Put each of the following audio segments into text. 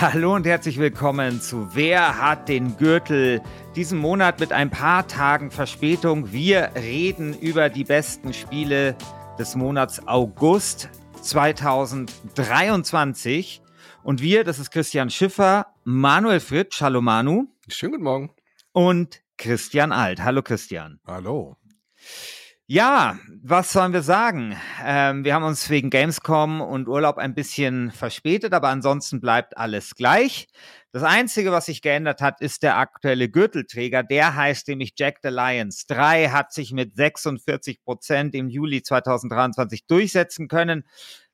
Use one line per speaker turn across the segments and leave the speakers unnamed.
Hallo und herzlich willkommen zu Wer hat den Gürtel? Diesen Monat mit ein paar Tagen Verspätung. Wir reden über die besten Spiele des Monats August 2023. Und wir, das ist Christian Schiffer, Manuel Fritsch, hallo Manu.
Schönen guten Morgen.
Und Christian Alt. Hallo Christian.
Hallo.
Ja, was sollen wir sagen? Ähm, wir haben uns wegen Gamescom und Urlaub ein bisschen verspätet, aber ansonsten bleibt alles gleich. Das Einzige, was sich geändert hat, ist der aktuelle Gürtelträger. Der heißt nämlich Jack the Lions 3, hat sich mit 46 Prozent im Juli 2023 durchsetzen können.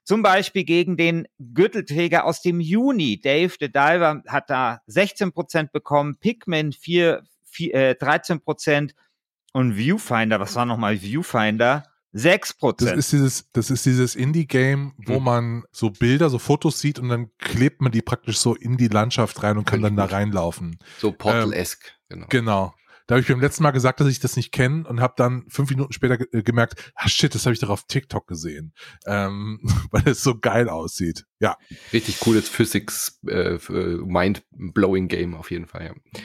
Zum Beispiel gegen den Gürtelträger aus dem Juni. Dave the Diver hat da 16 Prozent bekommen, Pikmin 4, 4, äh, 13 Prozent und Viewfinder, was war nochmal Viewfinder? 6%.
Das ist dieses, das ist dieses Indie-Game, wo hm. man so Bilder, so Fotos sieht und dann klebt man die praktisch so in die Landschaft rein und kann dann da reinlaufen.
So Portal-esque,
ähm, genau. Genau. Da habe ich beim letzten Mal gesagt, dass ich das nicht kenne und habe dann fünf Minuten später ge äh, gemerkt, ah shit, das habe ich doch auf TikTok gesehen, ähm, weil es so geil aussieht. Ja.
Richtig cooles Physics, äh, äh Mind-blowing Game auf jeden Fall. Ja.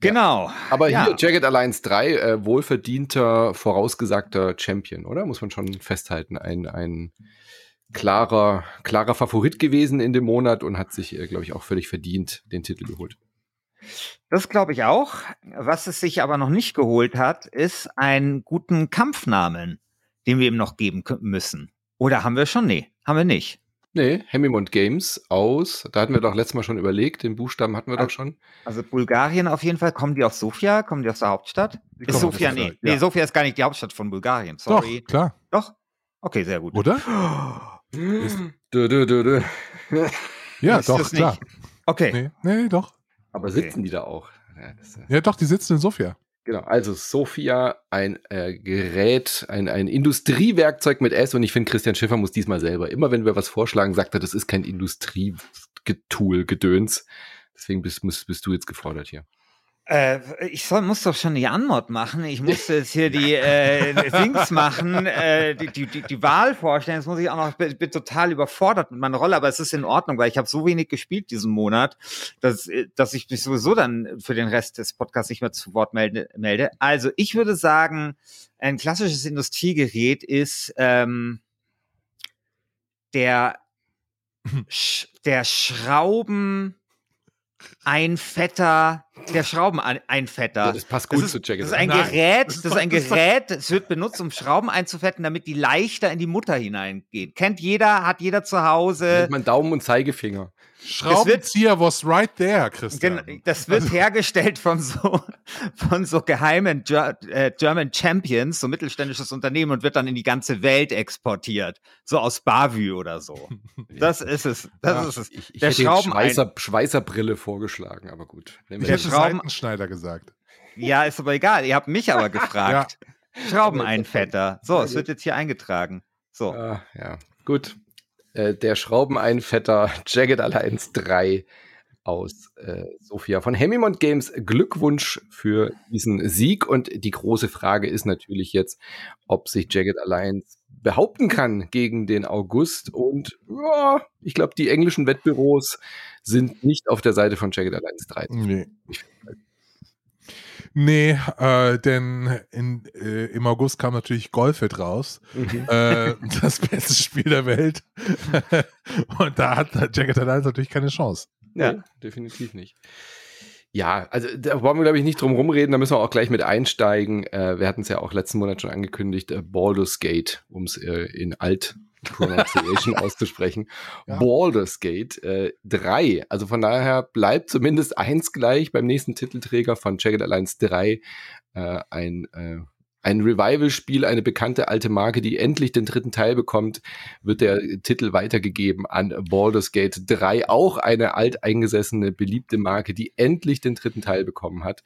Genau.
Ja. Aber ja. hier, Jagged Alliance 3, äh, wohlverdienter, vorausgesagter Champion, oder? Muss man schon festhalten. Ein, ein klarer, klarer Favorit gewesen in dem Monat und hat sich, äh, glaube ich, auch völlig verdient den Titel geholt.
Das glaube ich auch. Was es sich aber noch nicht geholt hat, ist einen guten Kampfnamen, den wir ihm noch geben müssen. Oder haben wir schon? Nee, haben wir nicht.
Nee, Hemmimond Games aus, da hatten wir doch letztes Mal schon überlegt, den Buchstaben hatten wir
also,
doch schon.
Also Bulgarien auf jeden Fall. Kommen die aus Sofia? Kommen die aus der Hauptstadt? Ist Sofia, nee. Ja. Nee, Sofia ist gar nicht die Hauptstadt von Bulgarien. Sorry.
Doch, klar.
Doch? Okay, sehr gut.
Oder?
ist, dö, dö, dö, dö.
Ja, ist doch, klar.
Okay.
Nee, nee, doch.
Aber sitzen okay. die da auch?
Ja, ja, doch, die sitzen in Sofia.
Genau, also Sophia, ein äh, Gerät, ein, ein Industriewerkzeug mit S und ich finde, Christian Schiffer muss diesmal selber, immer wenn wir was vorschlagen, sagt er, das ist kein Industrietool, Gedöns. Deswegen bist, bist, bist du jetzt gefordert hier.
Äh, ich soll, muss doch schon die Anmod machen. Ich musste jetzt hier die äh, Dings machen, äh, die, die, die, die Wahl vorstellen. Jetzt muss ich auch noch, ich bin total überfordert mit meiner Rolle, aber es ist in Ordnung, weil ich habe so wenig gespielt diesen Monat, dass, dass ich mich sowieso dann für den Rest des Podcasts nicht mehr zu Wort melde. melde. Also ich würde sagen, ein klassisches Industriegerät ist ähm, der, der Schrauben ein fetter, der Schraubeneinfetter.
Das passt gut
das
ist, zu Jacket.
Das ist ein Nein. Gerät, das ist ein Gerät, es wird benutzt, um Schrauben einzufetten, damit die leichter in die Mutter hineingehen. Kennt jeder, hat jeder zu Hause.
Mit meinem Daumen und Zeigefinger.
Schraubenzieher was right there, Christian.
Das wird also. hergestellt von so, von so geheimen äh, German Champions, so mittelständisches Unternehmen und wird dann in die ganze Welt exportiert. So aus Bavü oder so. Das ist es. Das ja, ist es.
Ich, ich Der hätte Schrauben Schweißer, Schweißerbrille vorgeschlagen, aber gut.
Ich hätte Schraubenschneider gesagt.
Ja, ist aber egal. Ihr habt mich aber gefragt. ja. Schraubeneinfetter. So, es wird jetzt hier eingetragen. So.
Ah, ja, gut. Äh, der Schraubeneinfetter Jagged Alliance 3 aus äh, Sofia von Hemmimont Games. Glückwunsch für diesen Sieg. Und die große Frage ist natürlich jetzt, ob sich Jagged Alliance behaupten kann gegen den August. Und ja, ich glaube, die englischen Wettbüros sind nicht auf der Seite von Jagged Alliance 3.
Nee. Ich, Nee, äh, denn in, äh, im August kam natürlich Golfit raus. Mhm. Äh, das beste Spiel der Welt. Und da hat Jacket Alliance natürlich keine Chance.
Ja, nee, definitiv nicht. Ja, also da wollen wir, glaube ich, nicht drum rumreden, da müssen wir auch gleich mit einsteigen. Äh, wir hatten es ja auch letzten Monat schon angekündigt, äh, Baldur's Gate, um es äh, in alt Pronunciation auszusprechen. Ja. Baldur's Gate äh, 3. Also von daher bleibt zumindest eins gleich beim nächsten Titelträger von Jagged Alliance 3. Äh, ein, äh, ein Revival-Spiel, eine bekannte alte Marke, die endlich den dritten Teil bekommt, wird der Titel weitergegeben an Baldur's Gate 3. Auch eine alteingesessene, beliebte Marke, die endlich den dritten Teil bekommen hat.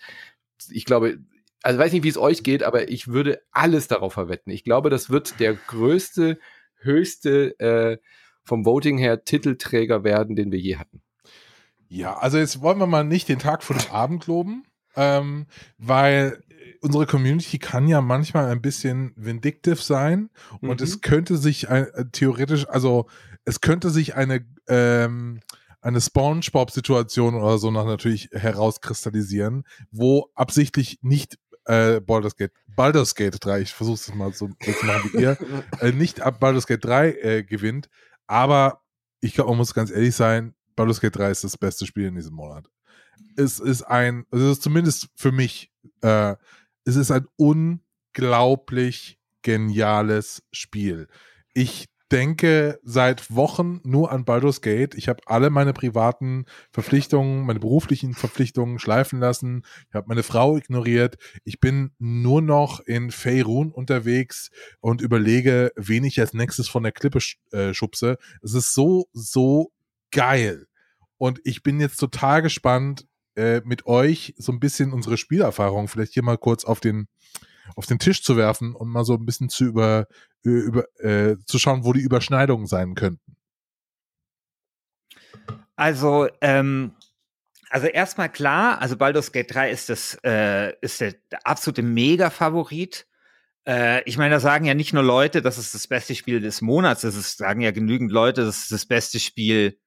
Ich glaube, also weiß nicht, wie es euch geht, aber ich würde alles darauf verwetten. Ich glaube, das wird der größte höchste äh, vom Voting her Titelträger werden, den wir je hatten.
Ja, also jetzt wollen wir mal nicht den Tag vor dem Abend loben, ähm, weil unsere Community kann ja manchmal ein bisschen vindictive sein und mhm. es könnte sich ein, äh, theoretisch, also es könnte sich eine ähm, eine SpongeBob-Situation oder so noch natürlich herauskristallisieren, wo absichtlich nicht äh, Baldur's Gate, Baldur's Gate 3, ich versuche es mal so, zu machen wie ihr, äh, nicht ab Baldur's Gate 3 äh, gewinnt, aber ich glaube, man muss ganz ehrlich sein, Baldur's Gate 3 ist das beste Spiel in diesem Monat. Es ist ein, also es ist zumindest für mich, äh, es ist ein unglaublich geniales Spiel. Ich denke seit Wochen nur an Baldur's Gate. Ich habe alle meine privaten Verpflichtungen, meine beruflichen Verpflichtungen schleifen lassen. Ich habe meine Frau ignoriert. Ich bin nur noch in Faerun unterwegs und überlege, wen ich als nächstes von der Klippe äh, schubse. Es ist so, so geil. Und ich bin jetzt total gespannt, äh, mit euch so ein bisschen unsere Spielerfahrung vielleicht hier mal kurz auf den auf den Tisch zu werfen und mal so ein bisschen zu über, über äh, zu schauen, wo die Überschneidungen sein könnten.
Also, ähm, also erstmal klar, also Baldur's Gate 3 ist das, äh, ist der, absolute Mega-Favorit. Äh, ich meine, da sagen ja nicht nur Leute, das ist das beste Spiel des Monats, das sagen ja genügend Leute, das ist das beste Spiel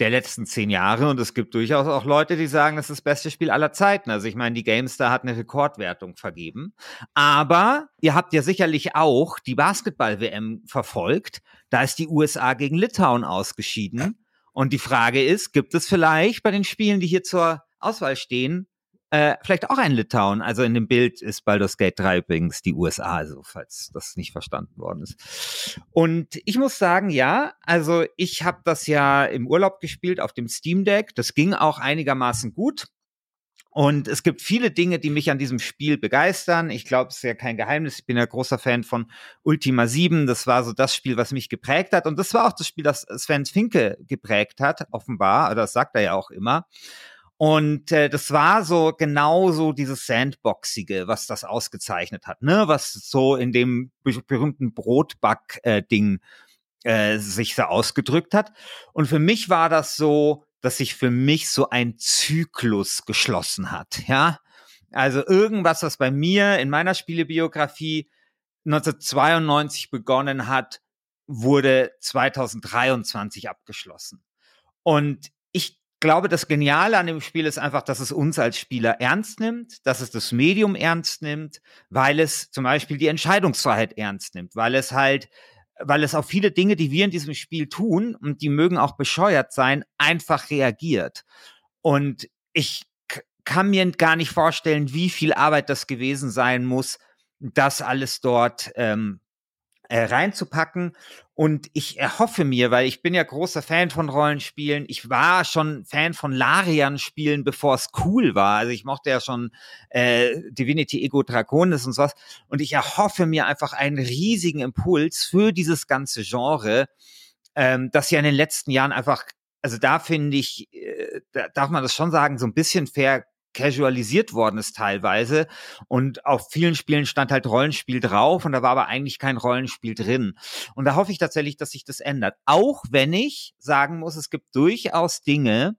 der letzten zehn Jahre und es gibt durchaus auch Leute, die sagen, das ist das beste Spiel aller Zeiten. Also ich meine, die GameStar hat eine Rekordwertung vergeben. Aber ihr habt ja sicherlich auch die Basketball-WM verfolgt. Da ist die USA gegen Litauen ausgeschieden. Und die Frage ist, gibt es vielleicht bei den Spielen, die hier zur Auswahl stehen, äh, vielleicht auch ein Litauen. Also in dem Bild ist Baldur's Gate 3 übrigens die USA, also falls das nicht verstanden worden ist. Und ich muss sagen, ja, also ich habe das ja im Urlaub gespielt auf dem Steam Deck. Das ging auch einigermaßen gut. Und es gibt viele Dinge, die mich an diesem Spiel begeistern. Ich glaube, es ist ja kein Geheimnis. Ich bin ja großer Fan von Ultima 7. Das war so das Spiel, was mich geprägt hat. Und das war auch das Spiel, das Sven Finke geprägt hat, offenbar. Das sagt er ja auch immer. Und äh, das war so genau so dieses Sandboxige, was das ausgezeichnet hat, ne? Was so in dem berühmten Brotback-Ding äh, sich so ausgedrückt hat. Und für mich war das so, dass sich für mich so ein Zyklus geschlossen hat, ja. Also irgendwas, was bei mir in meiner Spielebiografie 1992 begonnen hat, wurde 2023 abgeschlossen. Und ich glaube, das Geniale an dem Spiel ist einfach, dass es uns als Spieler ernst nimmt, dass es das Medium ernst nimmt, weil es zum Beispiel die Entscheidungsfreiheit ernst nimmt, weil es halt, weil es auf viele Dinge, die wir in diesem Spiel tun, und die mögen auch bescheuert sein, einfach reagiert. Und ich kann mir gar nicht vorstellen, wie viel Arbeit das gewesen sein muss, das alles dort ähm, äh, reinzupacken. Und ich erhoffe mir, weil ich bin ja großer Fan von Rollenspielen, ich war schon Fan von Larian-Spielen, bevor es cool war. Also ich mochte ja schon äh, Divinity Ego Draconis und sowas. Und ich erhoffe mir einfach einen riesigen Impuls für dieses ganze Genre, ähm, das ja in den letzten Jahren einfach, also da finde ich, äh, da darf man das schon sagen, so ein bisschen fair casualisiert worden ist teilweise. Und auf vielen Spielen stand halt Rollenspiel drauf und da war aber eigentlich kein Rollenspiel drin. Und da hoffe ich tatsächlich, dass sich das ändert. Auch wenn ich sagen muss, es gibt durchaus Dinge,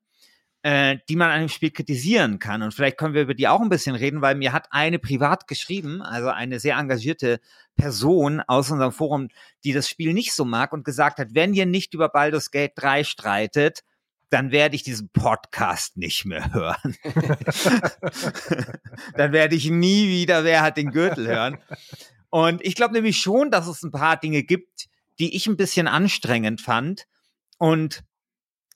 äh, die man an dem Spiel kritisieren kann. Und vielleicht können wir über die auch ein bisschen reden, weil mir hat eine privat geschrieben, also eine sehr engagierte Person aus unserem Forum, die das Spiel nicht so mag und gesagt hat, wenn ihr nicht über Baldur's Gate 3 streitet, dann werde ich diesen Podcast nicht mehr hören. dann werde ich nie wieder Wer hat den Gürtel hören. Und ich glaube nämlich schon, dass es ein paar Dinge gibt, die ich ein bisschen anstrengend fand. Und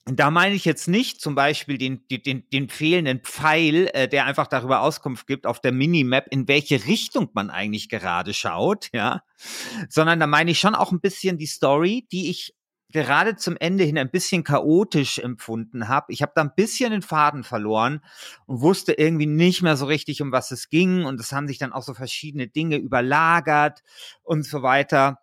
da meine ich jetzt nicht zum Beispiel den, den, den fehlenden Pfeil, äh, der einfach darüber Auskunft gibt auf der Minimap, in welche Richtung man eigentlich gerade schaut, ja, sondern da meine ich schon auch ein bisschen die Story, die ich gerade zum Ende hin ein bisschen chaotisch empfunden habe. Ich habe da ein bisschen den Faden verloren und wusste irgendwie nicht mehr so richtig, um was es ging. Und es haben sich dann auch so verschiedene Dinge überlagert und so weiter.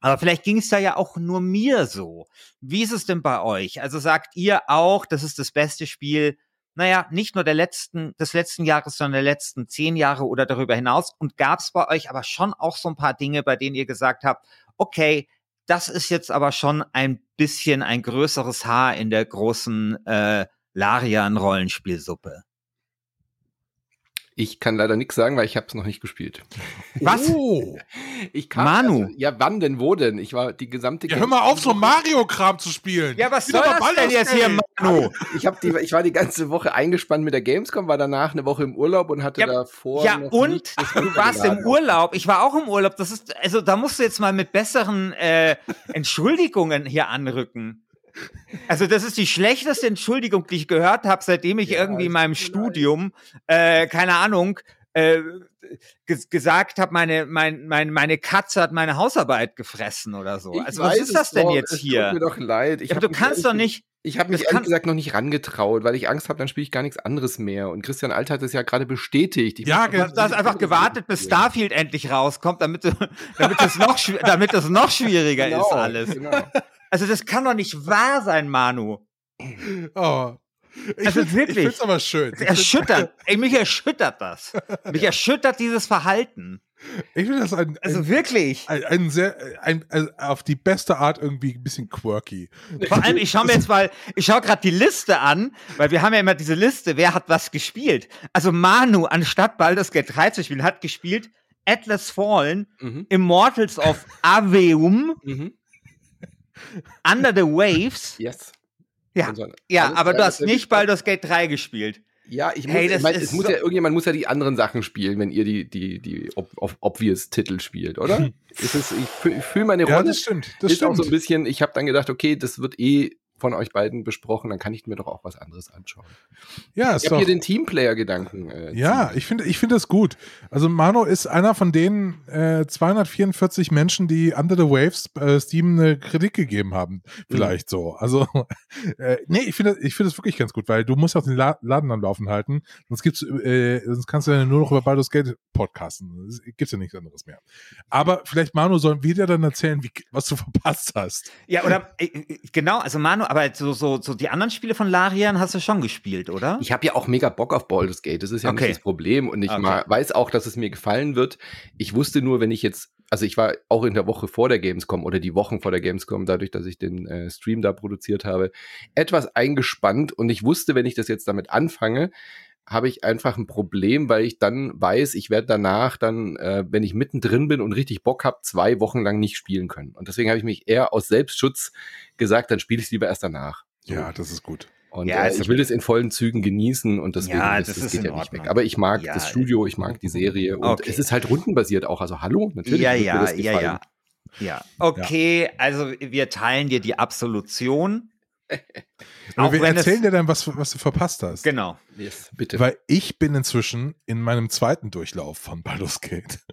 Aber vielleicht ging es da ja auch nur mir so. Wie ist es denn bei euch? Also sagt ihr auch, das ist das beste Spiel, naja, nicht nur der letzten, des letzten Jahres, sondern der letzten zehn Jahre oder darüber hinaus. Und gab es bei euch aber schon auch so ein paar Dinge, bei denen ihr gesagt habt, okay, das ist jetzt aber schon ein bisschen ein größeres Haar in der großen äh, Larian-Rollenspielsuppe.
Ich kann leider nichts sagen, weil ich habe es noch nicht gespielt.
Was?
Oh.
Ich kam,
Manu.
Also, ja, wann denn, wo denn? Ich war die gesamte
Ja, hör mal auf, so Mario-Kram zu spielen.
Ja, was soll das denn jetzt hier. Manu?
Ich, hab die, ich war die ganze Woche eingespannt mit der Gamescom, war danach eine Woche im Urlaub und hatte
Ja,
davor.
Ja,
noch
und
nicht das
du warst im. Urlaub. Ich war auch im Urlaub. Das ist, also da musst du jetzt mal mit besseren äh, Entschuldigungen hier anrücken. Also das ist die schlechteste Entschuldigung, die ich gehört habe, seitdem ich
Ja,
irgendwie in meinem. Studium, äh, keine Ahnung, äh, ges gesagt habe, meine, mein, mein, meine Katze hat meine Hausarbeit gefressen oder so.
Ich
also was ist das denn
doch,
jetzt
es
hier?
Tut mir doch leid. Ich
Ja, du kannst doch nicht.
Ich habe mich
das
ehrlich gesagt noch nicht rangetraut, weil ich Angst habe, dann spiele ich gar nichts anderes mehr. Und Christian Alt hat es ja gerade bestätigt. Ich
Ja,
Du hast, einfach gewartet, bis Starfield endlich rauskommt, damit, damit, es, noch, damit es noch schwieriger
Genau,
ist alles.
Genau.
Also das kann doch nicht wahr sein, Manu.
Oh. Ich
Also
find's-
wirklich.
Ich find's aber schön.
Erschüttert. Ey, mich erschüttert das. Mich erschüttert dieses Verhalten.
Ich finde das ein,
Also
ein,
wirklich.
ein, ein sehr, ein, ein, auf die beste Art irgendwie ein bisschen quirky.
Vor allem, ich schaue mir jetzt mal, ich schaue gerade die Liste an, weil wir haben ja immer diese Liste, wer hat was gespielt. Also Manu, anstatt Baldur's Gate 3 zu spielen, hat gespielt Atlas Fallen,
Mhm.
Immortals of Aveum,
Mhm.
Under the Waves.
Yes.
Ja,
so-
ja,
alles
aber du hast nicht Baldur's Gate 3 gespielt.
Ja, ich muss,
Hey,
ich
das
mein,
ist
es muss
so-
ja, irgendjemand muss ja die anderen Sachen spielen, wenn ihr die, die, die ob, ob, obvious Titel spielt, oder? es ist, ich fühle fühl meine
Ja,
Rolle.
das stimmt. Das
ist auch
stimmt.
so ein bisschen, ich habe dann gedacht, okay, das wird eh von euch beiden besprochen, dann kann ich mir doch auch was anderes anschauen.
ja,
Ich habe hier den Teamplayer-Gedanken. Äh,
ja,
ziemlich.
ich finde ich finde das gut. Also Mano ist einer von den äh, 244 Menschen, die Under the Waves äh, Steam eine Kritik gegeben haben. Vielleicht so. Also, äh, nee, ich finde ich finde das wirklich ganz gut, weil du musst auch den La Laden am Laufen halten. Sonst gibt's, äh, sonst kannst du ja nur noch über Baldur's Gate podcasten. Es gibt ja nichts anderes mehr. Aber vielleicht, Manu, sollen wir dir dann erzählen, wie, was du verpasst hast.
Ja, oder äh, genau, also Manu, aber so, so, so die anderen Spiele von Larian hast du schon gespielt, oder?
Ich habe ja auch mega Bock auf Baldur's Gate. Das ist ja
Okay.
nicht das Problem. Und ich
Okay.
ma- weiß auch, dass es mir gefallen wird. Ich wusste nur, wenn ich jetzt, also ich war auch in der Woche vor der Gamescom oder die Wochen vor der Gamescom, dadurch, dass ich den äh, Stream da produziert habe, etwas eingespannt. Und ich wusste, wenn ich das jetzt damit anfange, habe ich einfach ein Problem, weil ich dann weiß, ich werde danach dann, äh, wenn ich mittendrin bin und richtig Bock habe, zwei Wochen lang nicht spielen können. Und deswegen habe ich mich eher aus Selbstschutz gesagt, dann spiele ich es lieber erst danach. So.
Ja, das ist gut.
Und
Ja,
äh, ich will das in vollen Zügen genießen und deswegen
Ja,
das,
das ist
geht ja nicht weg. Aber ich mag
Ja.
das Studio, ich mag die Serie und
Okay.
es ist halt rundenbasiert auch. Also hallo, natürlich.
ja, ja,
das
ja, ja. Ja, okay, also wir teilen dir die Absolution.
Aber wir erzählen dir dann, was, was du verpasst hast.
Genau.
Yes, bitte.
Weil ich bin inzwischen in meinem zweiten Durchlauf von Baldur's Gate.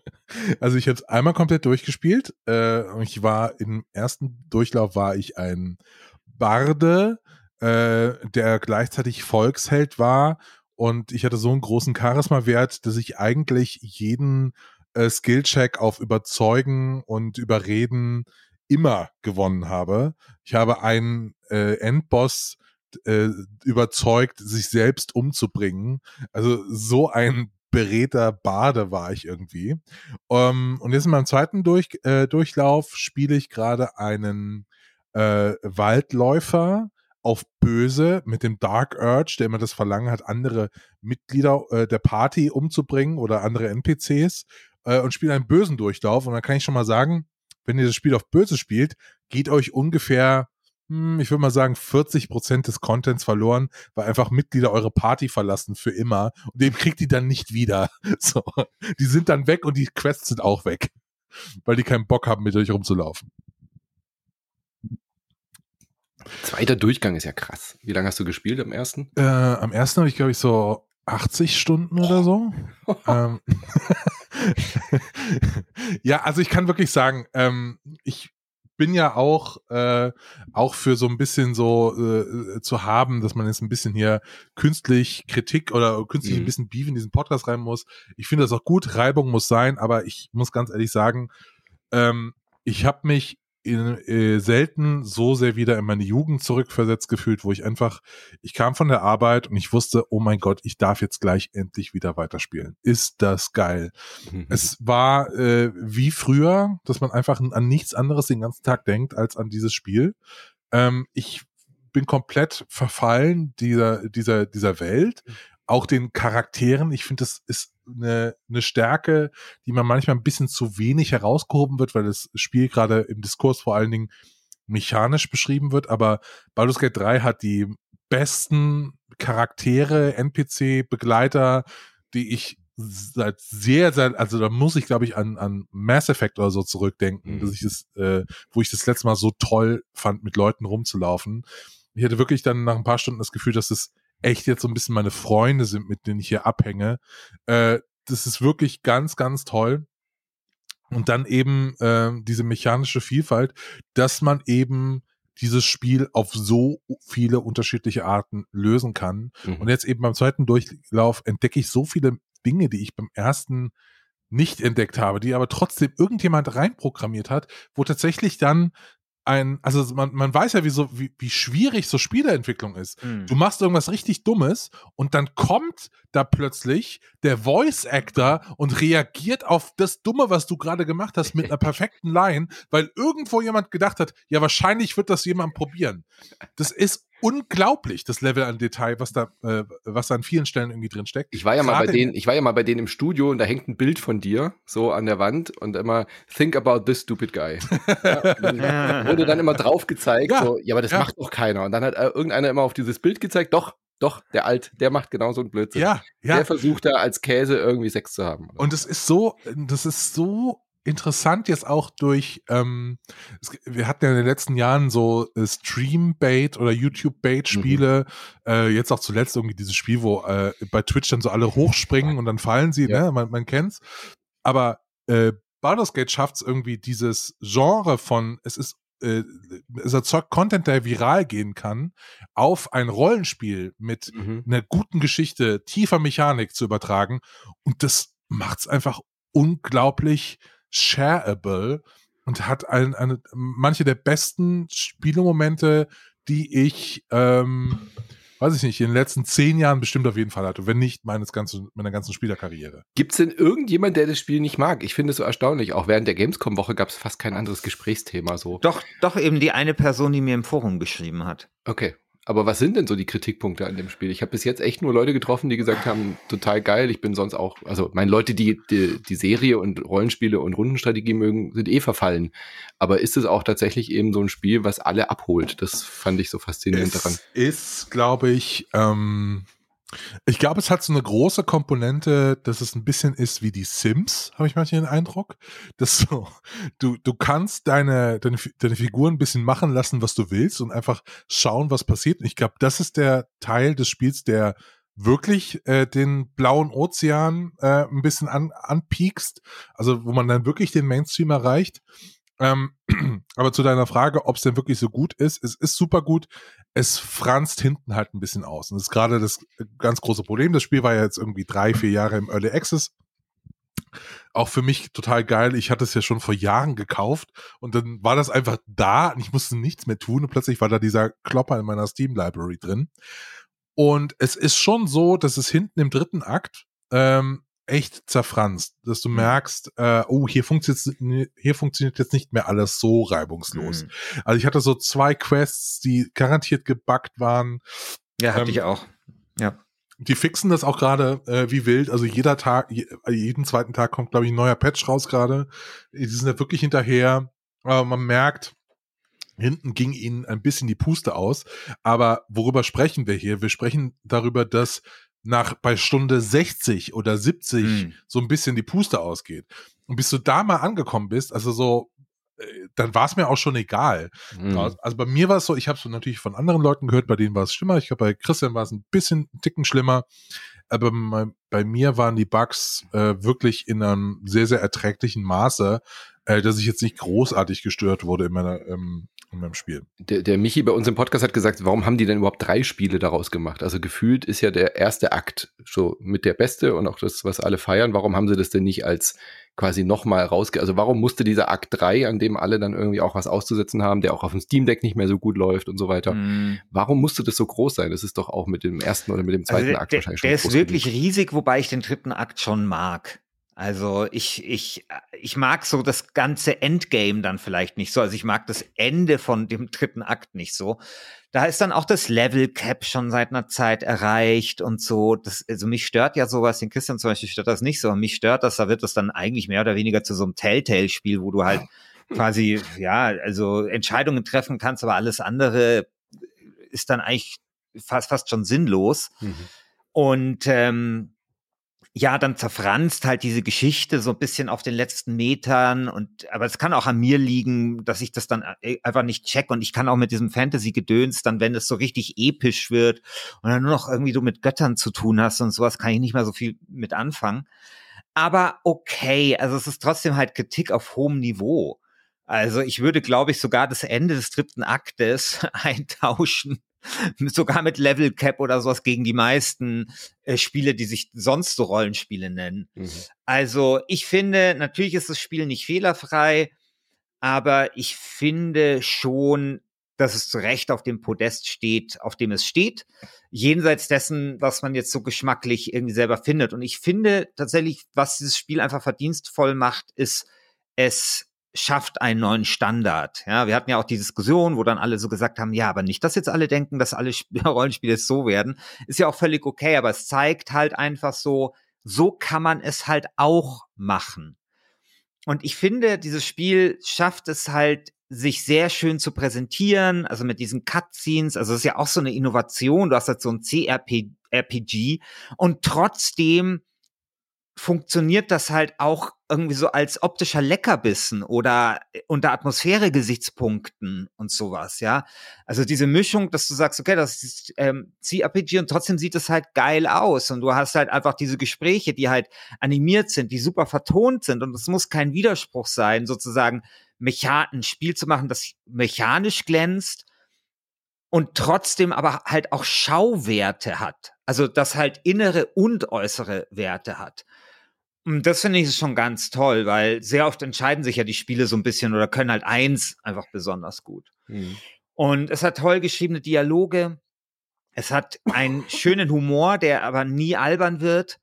Also ich habe es einmal komplett durchgespielt. Äh, und ich war im ersten Durchlauf war ich ein Barde, äh, der gleichzeitig Volksheld war. Und ich hatte so einen großen Charisma-Wert, dass ich eigentlich jeden äh, Skill-Check auf Überzeugen und Überreden immer gewonnen habe. Ich habe einen äh, Endboss äh, überzeugt, sich selbst umzubringen. Also so ein beredter Bade war ich irgendwie. Ähm, und jetzt in meinem zweiten Durch, äh, Durchlauf spiele ich gerade einen äh, Waldläufer auf Böse mit dem Dark Urge, der immer das Verlangen hat, andere Mitglieder äh, der Party umzubringen oder andere NPCs äh, und spiele einen bösen Durchlauf. Und dann kann ich schon mal sagen, wenn ihr das Spiel auf Böse spielt, geht euch ungefähr ich würde mal sagen, 40 Prozent des Contents verloren, weil einfach Mitglieder eure Party verlassen für immer und den kriegt die dann nicht wieder. So, die sind dann weg und die Quests sind auch weg, weil die keinen Bock haben, mit euch rumzulaufen.
Zweiter Durchgang ist ja krass. Wie lange hast du gespielt am ersten?
Äh, am ersten habe ich, glaube ich, so 80 Stunden oder so. ähm, ja, also ich kann wirklich sagen, ähm, ich bin ja auch, äh, auch für so ein bisschen so äh, zu haben, dass man jetzt ein bisschen hier künstlich Kritik oder künstlich
Mhm.
ein bisschen Beef in diesen Podcast rein muss. Ich finde das auch gut, Reibung muss sein, aber ich muss ganz ehrlich sagen, ähm, ich habe mich in, äh, selten so sehr wieder in meine Jugend zurückversetzt gefühlt, wo ich einfach, ich kam von der Arbeit und ich wusste, oh mein Gott, ich darf jetzt gleich endlich wieder weiterspielen. Ist das geil. Es war äh, wie früher, dass man einfach an nichts anderes den ganzen Tag denkt als an dieses Spiel. Ähm, ich bin komplett verfallen dieser, dieser, dieser Welt. Auch den Charakteren. Ich finde, das ist eine, eine Stärke, die man manchmal ein bisschen zu wenig herausgehoben wird, weil das Spiel gerade im Diskurs vor allen Dingen mechanisch beschrieben wird. Aber Baldur's Gate 3 hat die besten Charaktere, NPC, Begleiter, die ich seit sehr, sehr, also da muss ich, glaube ich, an, an Mass Effect oder so zurückdenken, mhm. dass ich das, äh, wo ich das letzte Mal so toll fand, mit Leuten rumzulaufen. Ich hatte wirklich dann nach ein paar Stunden das Gefühl, dass es echt jetzt so ein bisschen meine Freunde sind, mit denen ich hier abhänge. Äh, das ist wirklich ganz, ganz toll. Und dann eben äh, diese mechanische Vielfalt, dass man eben dieses Spiel auf so viele unterschiedliche Arten lösen kann. Mhm. Und jetzt eben beim zweiten Durchlauf entdecke ich so viele Dinge, die ich beim ersten nicht entdeckt habe, die aber trotzdem irgendjemand reinprogrammiert hat, wo tatsächlich dann ein, also man, man weiß ja, wie, so, wie, wie schwierig so Spieleentwicklung ist. Mhm. Du machst irgendwas richtig Dummes und dann kommt da plötzlich der Voice Actor und reagiert auf das Dumme, was du gerade gemacht hast, mit einer perfekten Line, weil irgendwo jemand gedacht hat, ja, wahrscheinlich wird das jemand probieren. Das ist unglaublich, das Level an Detail, was da, äh, was da an vielen Stellen irgendwie drin steckt.
Ich war ja Gerade mal bei denen, ich war ja mal bei denen im Studio und da hängt ein Bild von dir so an der Wand und immer think about this stupid guy. ja, wurde dann immer drauf gezeigt, ja, so, ja, aber das ja. macht doch keiner. Und dann hat äh, irgendeiner immer auf dieses Bild gezeigt, doch, doch, der Alt, der macht genau so einen Blödsinn.
Ja, ja.
Der versucht da als Käse irgendwie Sex zu haben.
Und es ist so, das ist so interessant jetzt auch durch, ähm, es, wir hatten ja in den letzten Jahren so äh, Stream-Bait oder YouTube-Bait-Spiele, mhm. äh, jetzt auch zuletzt irgendwie dieses Spiel, wo äh, bei Twitch dann so alle hochspringen und dann fallen sie, ja. ne? man, man kennt's. Aber äh, Baldur's Gate schafft es irgendwie, dieses Genre von, es ist äh, es erzeugt Content, der viral gehen kann, auf ein Rollenspiel mit mhm. einer guten Geschichte, tiefer Mechanik zu übertragen. Und das macht es einfach unglaublich shareable und hat ein, eine, manche der besten Spielemomente, die ich, ähm, weiß ich nicht, in den letzten zehn Jahren bestimmt auf jeden Fall hatte, wenn nicht meines ganzen, meiner ganzen Spielerkarriere.
Gibt es denn irgendjemand, der das Spiel nicht mag? Ich finde es so erstaunlich. Auch während der Gamescom-Woche gab es fast kein anderes Gesprächsthema so.
Doch, doch eben die eine Person, die mir im Forum geschrieben hat.
Okay. Aber was sind denn so die Kritikpunkte an dem Spiel? Ich habe bis jetzt echt nur Leute getroffen, die gesagt haben, total geil, ich bin sonst auch, also meine Leute, die, die die Serie und Rollenspiele und Rundenstrategie mögen, sind eh verfallen. Aber ist es auch tatsächlich eben so ein Spiel, was alle abholt? Das fand ich so faszinierend
es
daran.
Ist, glaube ich, ähm, ich glaube, es hat so eine große Komponente, dass es ein bisschen ist wie die Sims, habe ich manchmal den Eindruck. Dass so, du, du kannst deine, deine, deine Figuren ein bisschen machen lassen, was du willst und einfach schauen, was passiert. Und ich glaube, das ist der Teil des Spiels, der wirklich äh, den blauen Ozean äh, ein bisschen an, anpiekst. Also wo man dann wirklich den Mainstream erreicht. Ähm, aber zu deiner Frage, ob es denn wirklich so gut ist, es ist super gut. Es franzt hinten halt ein bisschen aus. Und das ist gerade das ganz große Problem. Das Spiel war ja jetzt irgendwie drei, vier Jahre im Early Access. Auch für mich total geil. Ich hatte es ja schon vor Jahren gekauft und dann war das einfach da und ich musste nichts mehr tun und plötzlich war da dieser Klopper in meiner Steam Library drin. Und es ist schon so, dass es hinten im dritten Akt ähm, echt zerfranst, dass du mhm. merkst, äh, oh, hier funktioniert, hier funktioniert jetzt nicht mehr alles so reibungslos. Mhm. Also ich hatte so zwei Quests, die garantiert gebuggt waren.
Ja, hatte ähm, ich auch. Ja.
Die fixen das auch gerade äh, wie wild. Also jeder Tag, jeden zweiten Tag kommt, glaube ich, ein neuer Patch raus gerade. Die sind ja wirklich hinterher. Aber man merkt, hinten ging ihnen ein bisschen die Puste aus. Aber worüber sprechen wir hier? Wir sprechen darüber, dass nach bei Stunde 60 oder 70 hm. so ein bisschen die Puste ausgeht. Und bis du da mal angekommen bist, also so, äh, dann war es mir auch schon egal. Hm. Also bei mir war es so, ich habe es natürlich von anderen Leuten gehört, bei denen war es schlimmer. Ich glaube, bei Christian war es ein bisschen ein Ticken schlimmer. Aber bei, bei mir waren die Bugs äh, wirklich in einem sehr, sehr erträglichen Maße, äh, dass ich jetzt nicht großartig gestört wurde in meiner, ähm, in meinem Spiel.
Der, der Michi bei uns im Podcast hat gesagt, warum haben die denn überhaupt drei Spiele daraus gemacht? Also gefühlt ist ja der erste Akt so mit der beste und auch das, was alle feiern. Warum haben sie das denn nicht als quasi nochmal rausge... Also warum musste dieser Akt 3, an dem alle dann irgendwie auch was auszusetzen haben, der auch auf dem Steam Deck nicht mehr so gut läuft und so weiter, mm. warum musste das so groß sein? Das ist doch auch mit dem ersten oder mit dem zweiten also
Akt
der, wahrscheinlich
schon Der ist wirklich gewesen. riesig, wobei ich den dritten Akt schon mag. Also ich, ich, ich mag so das ganze Endgame dann vielleicht nicht so. Also ich mag das Ende von dem dritten Akt nicht so. Da ist dann auch das Level Cap schon seit einer Zeit erreicht und so. Das, also mich stört ja sowas, den Christian zum Beispiel stört das nicht so. Und mich stört das, da wird das dann eigentlich mehr oder weniger zu so einem Telltale-Spiel, wo du halt quasi, ja, also Entscheidungen treffen kannst, aber alles andere ist dann eigentlich fast, fast schon sinnlos. Mhm. Und ähm, ja, dann zerfranst halt diese Geschichte so ein bisschen auf den letzten Metern und aber es kann auch an mir liegen, dass ich das dann äh, einfach nicht check und ich kann auch mit diesem Fantasy-Gedöns dann, wenn es so richtig episch wird und dann nur noch irgendwie du mit Göttern zu tun hast und sowas, kann ich nicht mehr so viel mit anfangen. Aber okay, also es ist trotzdem halt Kritik auf hohem Niveau. Also ich würde, glaube ich, sogar das Ende des dritten Aktes eintauschen sogar mit Level Cap oder sowas gegen die meisten äh, Spiele, die sich sonst so Rollenspiele nennen. Mhm. Also ich finde, natürlich ist das Spiel nicht fehlerfrei, aber ich finde schon, dass es zu Recht auf dem Podest steht, auf dem es steht, jenseits dessen, was man jetzt so geschmacklich irgendwie selber findet. Und ich finde tatsächlich, was dieses Spiel einfach verdienstvoll macht, ist, es schafft einen neuen Standard. Ja, wir hatten ja auch die Diskussion, wo dann alle so gesagt haben, ja, aber nicht, dass jetzt alle denken, dass alle Rollenspiele so werden. Ist ja auch völlig okay, aber es zeigt halt einfach so, so kann man es halt auch machen. Und ich finde, dieses Spiel schafft es halt, sich sehr schön zu präsentieren, also mit diesen Cutscenes, also das ist ja auch so eine Innovation, du hast halt so ein CRPG und trotzdem funktioniert das halt auch irgendwie so als optischer Leckerbissen oder äh, unter Atmosphäre-Gesichtspunkten und sowas, ja. Also diese Mischung, dass du sagst, okay, das ist ähm, CRPG und trotzdem sieht es halt geil aus und du hast halt einfach diese Gespräche, die halt animiert sind, die super vertont sind und es muss kein Widerspruch sein, sozusagen Mechan ein Spiel zu machen, das mechanisch glänzt und trotzdem aber halt auch Schauwerte hat. Also das halt innere und äußere Werte hat. Und das finde ich schon ganz toll, weil sehr oft entscheiden sich ja die Spiele so ein bisschen oder können halt eins einfach besonders gut. Mhm. Und es hat toll geschriebene Dialoge. Es hat einen schönen Humor, der aber nie albern wird.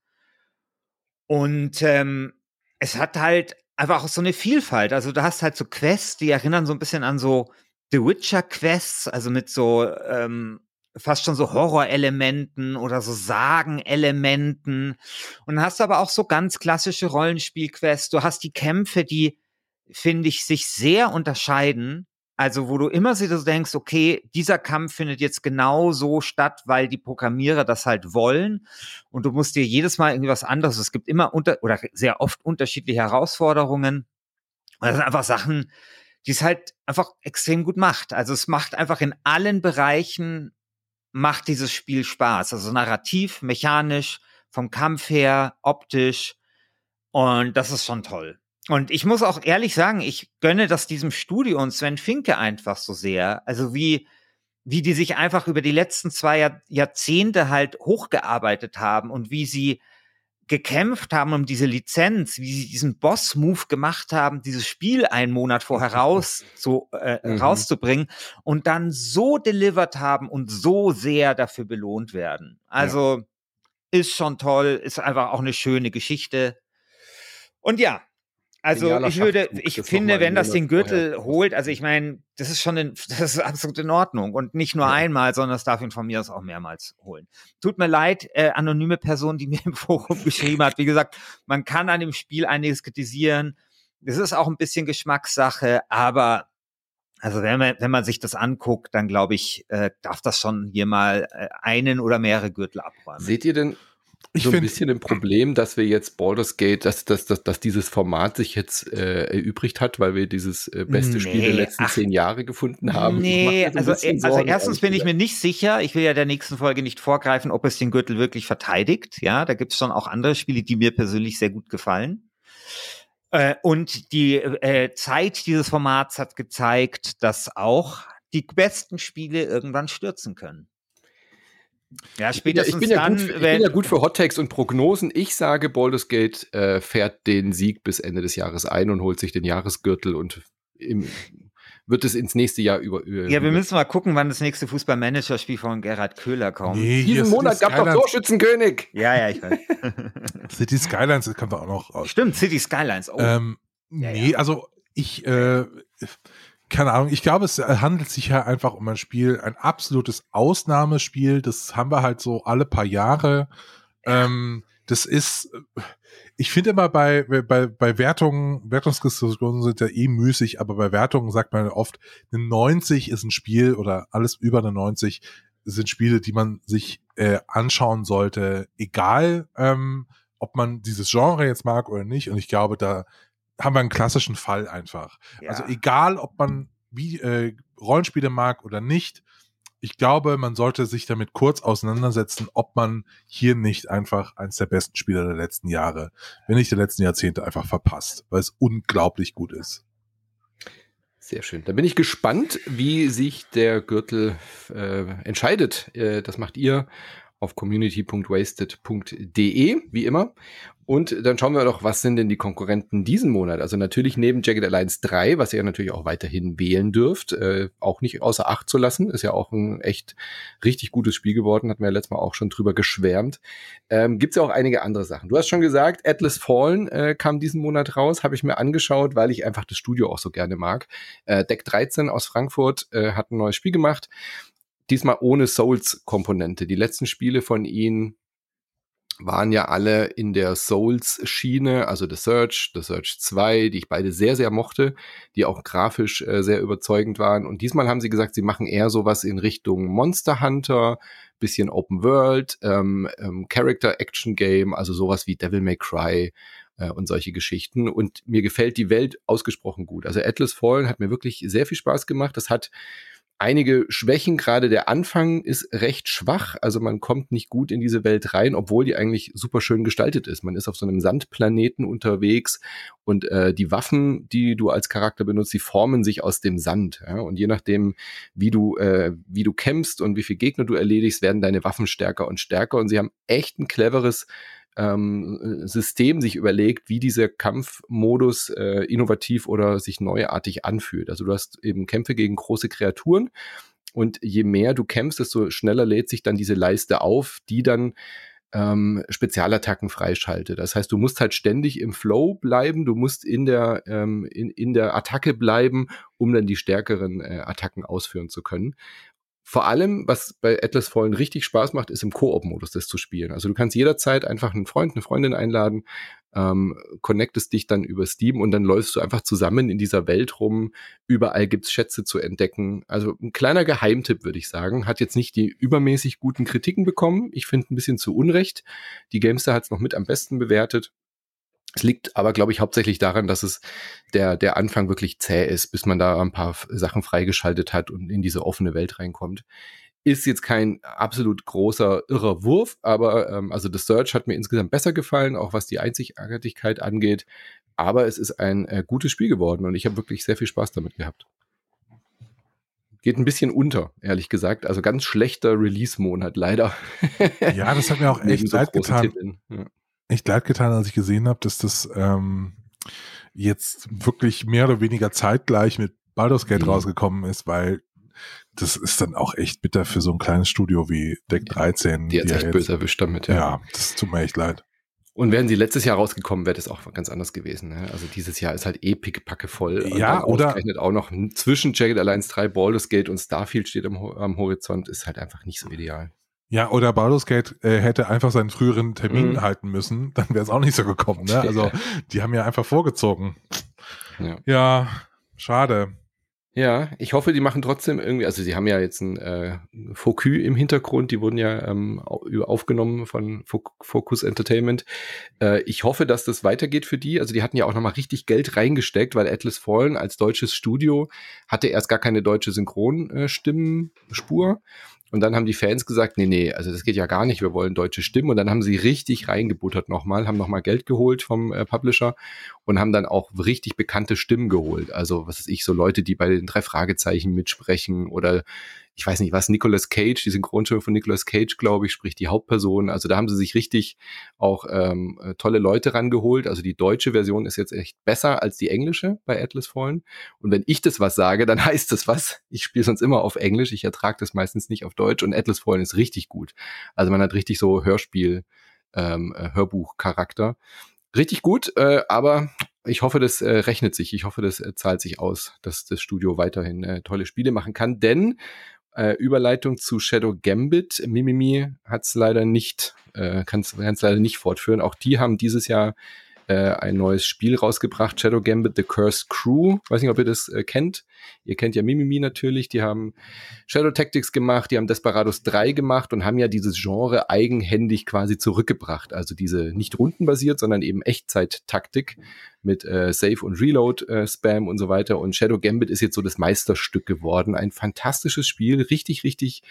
Und ähm, es hat halt einfach auch so eine Vielfalt. Also du hast halt so Quests, die erinnern so ein bisschen an so The Witcher Quests, also mit so ähm, fast schon so Horrorelementen oder so Sagenelementen. Und dann hast du aber auch so ganz klassische Rollenspielquests. Du hast die Kämpfe, die, finde ich, sich sehr unterscheiden. Also, wo du immer so denkst, okay, dieser Kampf findet jetzt genau so statt, weil die Programmierer das halt wollen. Und du musst dir jedes Mal irgendwas anderes. Es gibt immer unter oder sehr oft unterschiedliche Herausforderungen. Und das sind einfach Sachen, die es halt einfach extrem gut macht. Also es macht einfach in allen Bereichen macht dieses Spiel Spaß. Also narrativ, mechanisch, vom Kampf her, optisch. Und das ist schon toll. Und ich muss auch ehrlich sagen, ich gönne das diesem Studio und Sven Finke einfach so sehr. Also wie, wie die sich einfach über die letzten zwei Jahrzehnte halt hochgearbeitet haben und wie sie gekämpft haben um diese Lizenz, wie sie diesen Boss-Move gemacht haben, dieses Spiel einen Monat vorher raus zu, äh, mhm. rauszubringen und dann so delivered haben und so sehr dafür belohnt werden. Also ja. ist schon toll, ist einfach auch eine schöne Geschichte. Und ja, also ich würde, ich finde, wenn das den Gürtel vorher. holt, also ich meine, das ist schon, in, das ist absolut in Ordnung und nicht nur ja. einmal, sondern das darf ihn von mir aus auch mehrmals holen. Tut mir leid, äh, anonyme Person, die mir im Forum geschrieben hat. Wie gesagt, man kann an dem Spiel einiges kritisieren. Das ist auch ein bisschen Geschmackssache, aber also wenn man, wenn man sich das anguckt, dann glaube ich, äh, darf das schon hier mal äh, einen oder mehrere Gürtel abräumen.
Seht ihr denn so ein bisschen ein Problem, dass wir jetzt Baldur's Gate, dass, dass, dass, dass dieses Format sich jetzt äh, erübrigt hat, weil wir dieses äh, beste nee, Spiel der letzten ach, zehn Jahre gefunden haben.
Nee, also, äh, also erstens bin ich mir nicht sicher, ich will ja der nächsten Folge nicht vorgreifen, ob es den Gürtel wirklich verteidigt. Ja, da gibt es schon auch andere Spiele, die mir persönlich sehr gut gefallen. Äh, und die äh, Zeit dieses Formats hat gezeigt, dass auch die besten Spiele irgendwann stürzen können.
Ja, spätestens ich bin ja, dann, gut, ich bin ja gut für Hot und Prognosen. Ich sage, Baldur's Gate äh, fährt den Sieg bis Ende des Jahres ein und holt sich den Jahresgürtel und im, wird es ins nächste Jahr über. über
ja, wir müssen mal gucken, wann das nächste Fußballmanager-Spiel von Gerhard Köhler kommt.
Nee, Diesen Monat gab doch Torschützenkönig.
Ja, ja, ich weiß.
City Skylines kommt auch noch raus.
Stimmt, City Skylines. Oh.
Ähm, ja, nee, ja. also ich, äh, keine Ahnung, ich glaube, es handelt sich ja einfach um ein Spiel, ein absolutes Ausnahmespiel. Das haben wir halt so alle paar Jahre. Ähm, das ist, ich finde immer bei, bei, bei Wertungen, Wertungsdiskussionen sind ja eh müßig, aber bei Wertungen sagt man oft, eine 90 ist ein Spiel oder alles über eine 90 sind Spiele, die man sich äh, anschauen sollte, egal ähm, ob man dieses Genre jetzt mag oder nicht. Und ich glaube, da haben wir einen klassischen Fall einfach. Ja. Also egal, ob man wie, äh, Rollenspiele mag oder nicht, ich glaube, man sollte sich damit kurz auseinandersetzen, ob man hier nicht einfach eins der besten Spieler der letzten Jahre, wenn nicht der letzten Jahrzehnte, einfach verpasst, weil es unglaublich gut ist.
Sehr schön. Da bin ich gespannt, wie sich der Gürtel äh, entscheidet. Äh, das macht ihr auf community.wasted.de, wie immer. Und dann schauen wir doch, was sind denn die Konkurrenten diesen Monat? Also natürlich neben Jagged Alliance 3, was ihr natürlich auch weiterhin wählen dürft, äh, auch nicht außer Acht zu lassen. Ist ja auch ein echt richtig gutes Spiel geworden, hatten wir ja letztes Mal auch schon drüber geschwärmt. Ähm, Gibt es ja auch einige andere Sachen. Du hast schon gesagt, Atlas Fallen äh, kam diesen Monat raus, habe ich mir angeschaut, weil ich einfach das Studio auch so gerne mag. Äh, Deck 13 aus Frankfurt äh, hat ein neues Spiel gemacht diesmal ohne Souls-Komponente. Die letzten Spiele von ihnen waren ja alle in der Souls-Schiene, also The Search, The Search 2, die ich beide sehr, sehr mochte, die auch grafisch äh, sehr überzeugend waren. Und diesmal haben sie gesagt, sie machen eher sowas in Richtung Monster Hunter, bisschen Open World, ähm, ähm, Character Action Game, also sowas wie Devil May Cry äh, und solche Geschichten. Und mir gefällt die Welt ausgesprochen gut. Also Atlas Fallen hat mir wirklich sehr viel Spaß gemacht. Das hat einige Schwächen, gerade der Anfang ist recht schwach, also man kommt nicht gut in diese Welt rein, obwohl die eigentlich super schön gestaltet ist. Man ist auf so einem Sandplaneten unterwegs und äh, die Waffen, die du als Charakter benutzt, die formen sich aus dem Sand. Ja? Und je nachdem, wie du, äh, wie du kämpfst und wie viele Gegner du erledigst, werden deine Waffen stärker und stärker. Und sie haben echt ein cleveres ähm, System sich überlegt, wie dieser Kampfmodus äh, innovativ oder sich neuartig anfühlt. Also du hast eben Kämpfe gegen große Kreaturen und je mehr du kämpfst, desto schneller lädt sich dann diese Leiste auf, die dann ähm, Spezialattacken freischaltet. Das heißt, du musst halt ständig im Flow bleiben, du musst in der, ähm, in, in der Attacke bleiben, um dann die stärkeren äh, Attacken ausführen zu können. Vor allem, was bei Atlas Fallen richtig Spaß macht, ist im Koop-Modus das zu spielen. Also du kannst jederzeit einfach einen Freund, eine Freundin einladen, ähm, connectest dich dann über Steam und dann läufst du einfach zusammen in dieser Welt rum. Überall gibt's Schätze zu entdecken. Also ein kleiner Geheimtipp, würde ich sagen. Hat jetzt nicht die übermäßig guten Kritiken bekommen. Ich finde ein bisschen zu Unrecht. Die Gamester hat's noch mit am besten bewertet. Es liegt aber, glaube ich, hauptsächlich daran, dass es der, der Anfang wirklich zäh ist, bis man da ein paar Sachen freigeschaltet hat und in diese offene Welt reinkommt. Ist jetzt kein absolut großer, irrer Wurf, aber ähm, also The Search hat mir insgesamt besser gefallen, auch was die Einzigartigkeit angeht. Aber es ist ein äh, gutes Spiel geworden und ich habe wirklich sehr viel Spaß damit gehabt. Geht ein bisschen unter, ehrlich gesagt. Also ganz schlechter Release-Monat, leider.
Ja, das hat mir auch echt leid getan. Ja echt leid getan, als ich gesehen habe, dass das ähm, jetzt wirklich mehr oder weniger zeitgleich mit Baldur's Gate mhm. rausgekommen ist, weil das ist dann auch echt bitter für so ein kleines Studio wie Deck 13.
Die hat echt böse erwischt damit,
ja. Ja, das tut mir echt leid.
Und wären sie letztes Jahr rausgekommen, wäre das auch ganz anders gewesen. Ne? Also dieses Jahr ist halt epic packe voll.
Ja, oder
auch noch zwischen Jagged Alliance 3, Baldur's Gate und Starfield steht am, am Horizont, ist halt einfach nicht so ideal.
Ja, oder Baldur's Gate äh, hätte einfach seinen früheren Termin mhm. halten müssen, dann wäre es auch nicht so gekommen. Ne? Also die haben ja einfach vorgezogen. Ja, ja schade.
Ja, ich hoffe, die machen trotzdem irgendwie, also sie haben ja jetzt ein äh, Focus im Hintergrund, die wurden ja ähm, aufgenommen von Focus Entertainment. Äh, ich hoffe, dass das weitergeht für die. Also die hatten ja auch nochmal richtig Geld reingesteckt, weil Atlas Fallen als deutsches Studio hatte erst gar keine deutsche Synchronspur. Äh, und dann haben die Fans gesagt, nee, nee, also das geht ja gar nicht, wir wollen deutsche Stimmen. Und dann haben sie richtig reingebuttert nochmal, haben nochmal Geld geholt vom äh, Publisher und haben dann auch richtig bekannte Stimmen geholt. Also, was ist ich, so Leute, die bei den drei Fragezeichen mitsprechen oder ich weiß nicht was, Nicolas Cage, die Synchronstimme von Nicolas Cage, glaube ich, spricht die Hauptperson. Also da haben sie sich richtig auch ähm, äh, tolle Leute rangeholt. Also die deutsche Version ist jetzt echt besser als die englische bei Atlas Fallen. Und wenn ich das was sage, dann heißt das was. Ich spiele sonst immer auf Englisch, ich ertrage das meistens nicht auf Deutsch und Atlas Fallen ist richtig gut. Also man hat richtig so Hörspiel, ähm, äh, Hörbuchcharakter. Richtig gut, äh, aber ich hoffe, das äh, rechnet sich. Ich hoffe, das äh, zahlt sich aus, dass das Studio weiterhin äh, tolle Spiele machen kann. Denn äh, Überleitung zu Shadow Gambit, Mimimi hat es leider nicht, äh, kann es leider nicht fortführen. Auch die haben dieses Jahr äh, ein neues Spiel rausgebracht, Shadow Gambit The Cursed Crew. Weiß nicht, ob ihr das äh, kennt. Ihr kennt ja Mimimi natürlich, die haben Shadow Tactics gemacht, die haben Desperados 3 gemacht und haben ja dieses Genre eigenhändig quasi zurückgebracht. Also diese nicht rundenbasiert, sondern eben Echtzeit-Taktik mit äh, Save und Reload äh, Spam und so weiter. Und Shadow Gambit ist jetzt so das Meisterstück geworden. Ein fantastisches Spiel, richtig, richtig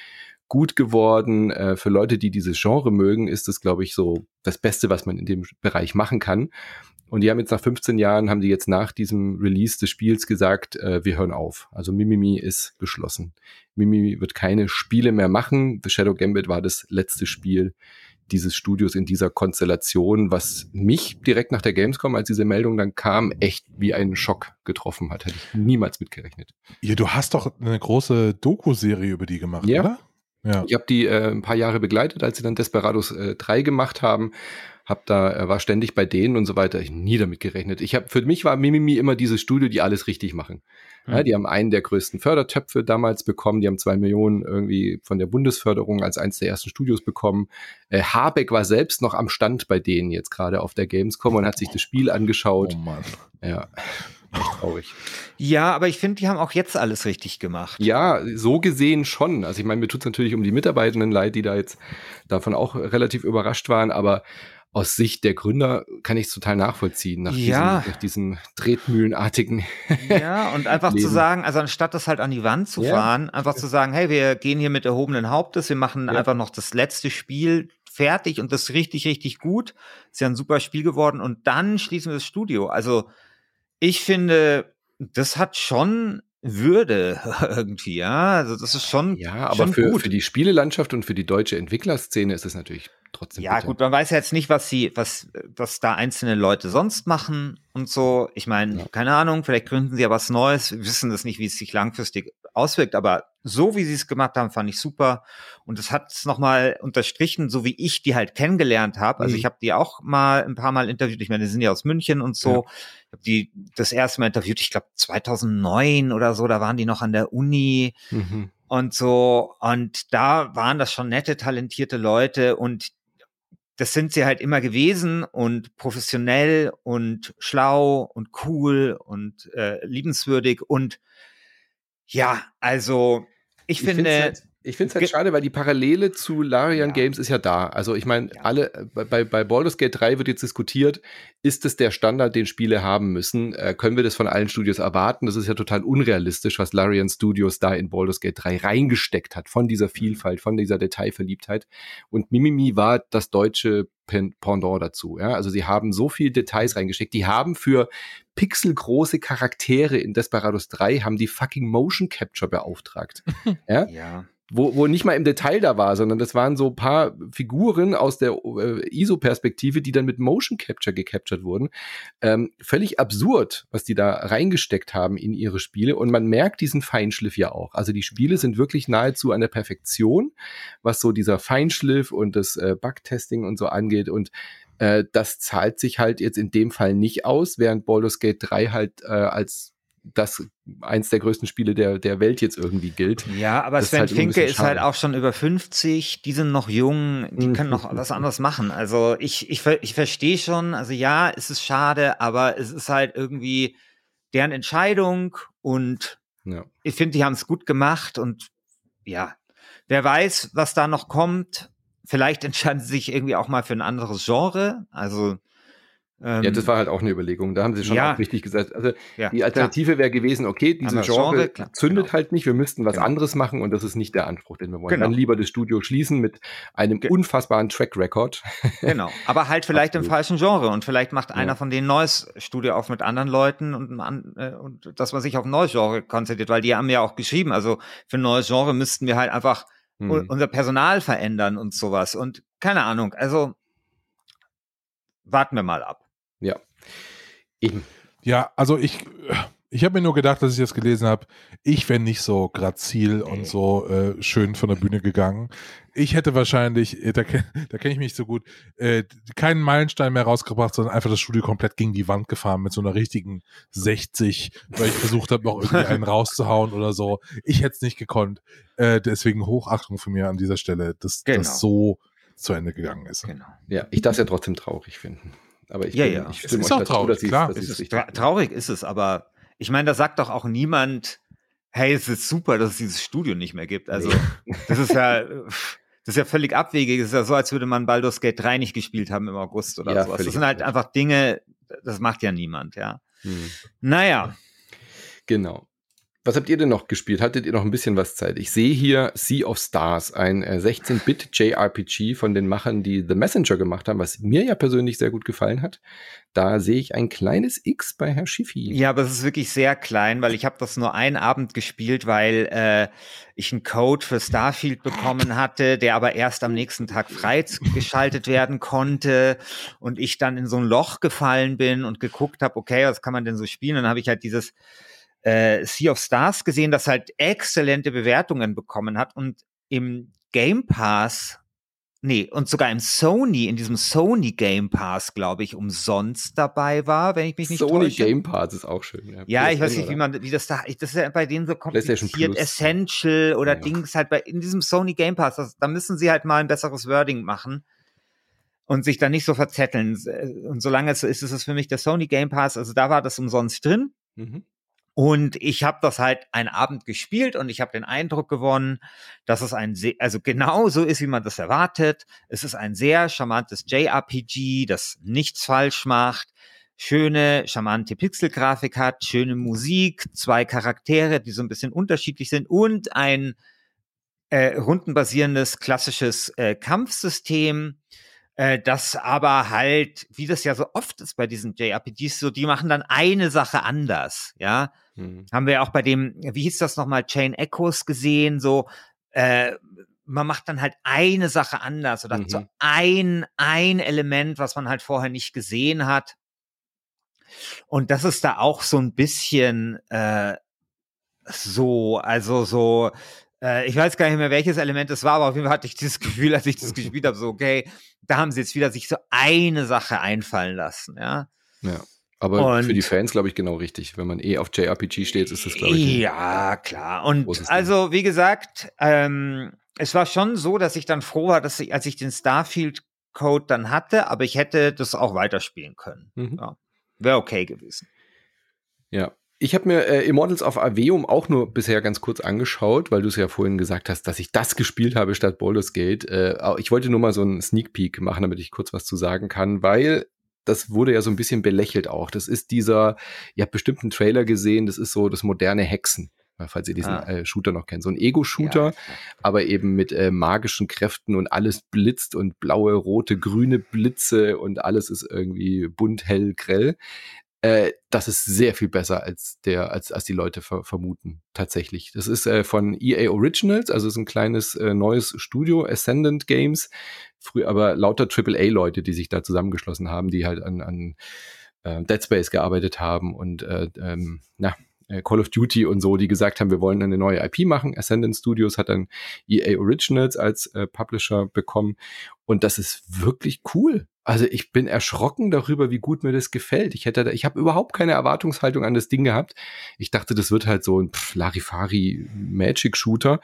gut geworden. Äh, für Leute, die dieses Genre mögen, ist es, glaube ich, so das Beste, was man in dem Bereich machen kann. Und die haben jetzt nach 15 Jahren, haben die jetzt nach diesem Release des Spiels gesagt, äh, wir hören auf. Also Mimimi ist geschlossen. Mimimi wird keine Spiele mehr machen. The Shadow Gambit war das letzte Spiel dieses Studios in dieser Konstellation, was mich direkt nach der Gamescom, als diese Meldung dann kam, echt wie einen Schock getroffen hat. Hätte ich niemals mitgerechnet.
Ja, du hast doch eine große Doku-Serie über die gemacht, ja. oder?
Ja. Ich habe die äh, ein paar Jahre begleitet, als sie dann Desperados äh, 3 gemacht haben. Hab da äh, war ständig bei denen und so weiter. Ich nie damit gerechnet. Ich habe für mich war Mimimi immer dieses Studio, die alles richtig machen. Mhm. Ja, die haben einen der größten Fördertöpfe damals bekommen. Die haben zwei Millionen irgendwie von der Bundesförderung als eins der ersten Studios bekommen. Äh, Habeck war selbst noch am Stand bei denen jetzt gerade auf der Gamescom und hat sich das Spiel angeschaut. Oh Mann. Ja echt traurig.
Ja, aber ich finde, die haben auch jetzt alles richtig gemacht.
Ja, so gesehen schon. Also ich meine, mir tut es natürlich um die Mitarbeitenden leid, die da jetzt davon auch relativ überrascht waren, aber aus Sicht der Gründer kann ich es total nachvollziehen, nach, ja. diesem, nach diesem tretmühlenartigen.
Ja, und einfach Leben. zu sagen, also anstatt das halt an die Wand zu ja. fahren, einfach zu sagen, hey, wir gehen hier mit erhobenen Hauptes, wir machen ja. einfach noch das letzte Spiel fertig und das richtig, richtig gut. Ist ja ein super Spiel geworden und dann schließen wir das Studio. Also ich finde, das hat schon würde irgendwie, ja. Also das ist schon.
Ja, aber schon für, gut. für die Spielelandschaft und für die deutsche Entwicklerszene ist es natürlich trotzdem.
Ja, bitter. gut, man weiß ja jetzt nicht, was sie, was, was da einzelne Leute sonst machen und so. Ich meine, ja. keine Ahnung, vielleicht gründen sie ja was Neues. Wir wissen das nicht, wie es sich langfristig auswirkt, aber so wie sie es gemacht haben, fand ich super. Und es hat es nochmal unterstrichen, so wie ich die halt kennengelernt habe. Also mhm. ich habe die auch mal ein paar Mal interviewt. Ich meine, die sind ja aus München und so. Ja. Ich habe die das erste Mal interviewt, ich glaube 2009 oder so, da waren die noch an der Uni. Mhm. Und so, und da waren das schon nette, talentierte Leute und das sind sie halt immer gewesen und professionell und schlau und cool und äh, liebenswürdig und ja, also ich, ich finde.
Halt, ich finde es halt schade, weil die Parallele zu Larian ja. Games ist ja da. Also ich meine, ja. alle äh, bei, bei Baldur's Gate 3 wird jetzt diskutiert, ist es der Standard, den Spiele haben müssen? Äh, können wir das von allen Studios erwarten? Das ist ja total unrealistisch, was Larian Studios da in Baldur's Gate 3 reingesteckt hat, von dieser mhm. Vielfalt, von dieser Detailverliebtheit. Und Mimimi war das deutsche Pendant dazu. Ja? Also sie haben so viel Details reingesteckt. Die haben für pixelgroße Charaktere in Desperados 3 haben die fucking Motion Capture beauftragt. ja? ja wo, wo nicht mal im Detail da war, sondern das waren so paar Figuren aus der äh, ISO-Perspektive, die dann mit Motion Capture gecaptured wurden. Ähm, völlig absurd, was die da reingesteckt haben in ihre Spiele. Und man merkt diesen Feinschliff ja auch. Also die Spiele sind wirklich nahezu an der Perfektion, was so dieser Feinschliff und das äh, Bugtesting und so angeht. Und äh, das zahlt sich halt jetzt in dem Fall nicht aus, während Baldur's Gate 3 halt äh, als das eins der größten Spiele der, der Welt jetzt irgendwie gilt.
Ja, aber das Sven ist halt Finke ist halt auch schon über 50, die sind noch jung, die können noch was anderes machen. Also ich, ich, ich verstehe schon, also ja, es ist schade, aber es ist halt irgendwie deren Entscheidung und ja. ich finde, die haben es gut gemacht und ja, wer weiß, was da noch kommt. Vielleicht entscheiden sie sich irgendwie auch mal für ein anderes Genre. Also
Ähm, ja, das war halt auch eine Überlegung. Da haben sie schon
ja,
auch richtig gesagt. Also
ja,
die Alternative wäre gewesen, okay, dieses Genre,
Genre
zündet
genau.
halt nicht, wir müssten was
Genau.
anderes machen und das ist nicht der Anspruch, den wir wollen.
Genau.
Dann lieber das Studio schließen mit einem
Ge-
unfassbaren Track Record.
Genau, aber halt vielleicht im
Absolut.
falschen Genre und vielleicht macht einer
Ja.
von denen ein neues Studio auf mit anderen Leuten und, äh, und dass man sich auf ein neues Genre konzentriert, weil die haben ja auch geschrieben, also für ein neues Genre müssten wir halt einfach
Hm.
unser Personal verändern und sowas und keine Ahnung, also warten wir mal ab.
Ja. Eben.
Ja, also ich, ich habe mir nur gedacht, dass ich das gelesen habe, ich wäre nicht so grazil und so äh, schön von der Bühne gegangen. Ich hätte wahrscheinlich, äh, da, da kenne ich mich so gut, äh, keinen Meilenstein mehr rausgebracht, sondern einfach das Studio komplett gegen die Wand gefahren mit so einer richtigen 60, weil ich versucht habe, noch irgendwie einen rauszuhauen oder so. Ich hätte es nicht gekonnt. Äh, deswegen Hochachtung von mir an dieser Stelle, dass
Genau.
das so zu Ende gegangen ist.
Genau.
Ja, ich darf es ja trotzdem traurig finden. Aber ich,
Ja,
bin,
ja.
ich
Es
stimme
ist
euch
auch
dazu,
traurig,
dass
klar.
Es ist tra traurig ist es, aber ich meine, da sagt doch auch niemand, hey, es ist super, dass es dieses Studio nicht mehr gibt. Also das ist ja das ist ja völlig abwegig. Es ist ja so, als würde man Baldur's Gate 3 nicht gespielt haben im August oder
Ja,
sowas. Das sind halt
abwegig.
einfach Dinge, das macht ja niemand, ja.
Hm.
Naja,
Genau. Was habt ihr denn noch gespielt? Hattet ihr noch ein bisschen was Zeit? Ich sehe hier Sea of Stars, ein äh, 16-Bit JRPG von den Machern, die The Messenger gemacht haben, was mir ja persönlich sehr gut gefallen hat. Da sehe ich ein kleines X bei Herr Schiffi.
ja, aber es ist wirklich sehr klein, weil ich habe das nur einen Abend gespielt, weil äh, ich einen Code für Starfield bekommen hatte, der aber erst am nächsten Tag freigeschaltet werden konnte und ich dann in so ein Loch gefallen bin und geguckt habe, okay, was kann man denn so spielen? Und dann habe ich halt dieses äh, Sea of Stars gesehen, das halt exzellente Bewertungen bekommen hat und im Game Pass, nee, und sogar im Sony, in diesem Sony Game Pass, glaube ich, umsonst dabei war, wenn ich mich nicht
Sony
täusche.
Game Pass ist auch schön.
Ja, ich weiß nicht, wie man, wie das da, ich- das ist ja bei denen so kompliziert. Essential oder
Ja.
Dings halt bei, in diesem Sony Game Pass, das, da müssen sie halt mal ein besseres Wording machen und sich da nicht so verzetteln. Und solange es so ist, ist es für mich der Sony Game Pass, also da war das umsonst drin.
Mhm.
Und ich habe das halt einen Abend gespielt und ich habe den Eindruck gewonnen, dass es ein sehr, also genau so ist, wie man das erwartet. Es ist ein sehr charmantes JRPG, das nichts falsch macht, schöne, charmante Pixelgrafik hat, schöne Musik, zwei Charaktere, die so ein bisschen unterschiedlich sind und ein äh, rundenbasierendes klassisches äh, Kampfsystem, äh, das aber halt, wie das ja so oft ist bei diesen JRPGs, so die machen dann eine Sache anders, ja.
Mhm.
Haben wir auch bei dem, wie hieß das nochmal, Chain Echoes gesehen, so, äh, man macht dann halt eine Sache anders oder
Mhm.
so ein, ein Element, was man halt vorher nicht gesehen hat. Und das ist da auch so ein bisschen äh, so, also so, äh, ich weiß gar nicht mehr, welches Element es war, aber auf jeden Fall hatte ich dieses Gefühl, als ich das gespielt habe, so, okay, da haben sie jetzt wieder sich so eine Sache einfallen lassen, ja.
Ja. Aber
Und-
für die Fans, glaube ich, genau richtig. Wenn man eh auf JRPG steht, ist das, glaube ich,
Ja, klar. Und also, wie gesagt, ähm, es war schon so, dass ich dann froh war, dass ich, als ich den Starfield-Code dann hatte, aber ich hätte das auch weiterspielen können.
Mhm.
Ja. Wäre okay gewesen.
Ja. Ich habe mir äh, Immortals of Aveum auch nur bisher ganz kurz angeschaut, weil du es ja vorhin gesagt hast, dass ich das gespielt habe statt Baldur's Gate. Äh, ich wollte nur mal so einen Sneak Peek machen, damit ich kurz was zu sagen kann, weil das wurde ja so ein bisschen belächelt auch. Das ist dieser, ihr habt bestimmt einen Trailer gesehen, das ist so das moderne Hexen, falls ihr diesen
Ah.
äh, Shooter noch kennt. So ein Ego-Shooter,
Ja,
aber eben mit äh, magischen Kräften und alles blitzt und blaue, rote, grüne Blitze und alles ist irgendwie bunt, hell, grell. Äh, das ist sehr viel besser als der, als, als die Leute ver vermuten, tatsächlich. Das ist äh, von EA Originals, also ist ein kleines äh, neues Studio, Ascendant Games, früher aber lauter AAA-Leute, die sich da zusammengeschlossen haben, die halt an, an äh, Dead Space gearbeitet haben und äh, ähm, na, Call of Duty und so, die gesagt haben, wir wollen eine neue IP machen. Ascendant Studios hat dann EA Originals als äh, Publisher bekommen und das ist wirklich cool. Also ich bin erschrocken darüber, wie gut mir das gefällt. Ich hätte, da, ich habe überhaupt keine Erwartungshaltung an das Ding gehabt. Ich dachte, das wird halt so ein pff, Larifari Magic Shooter,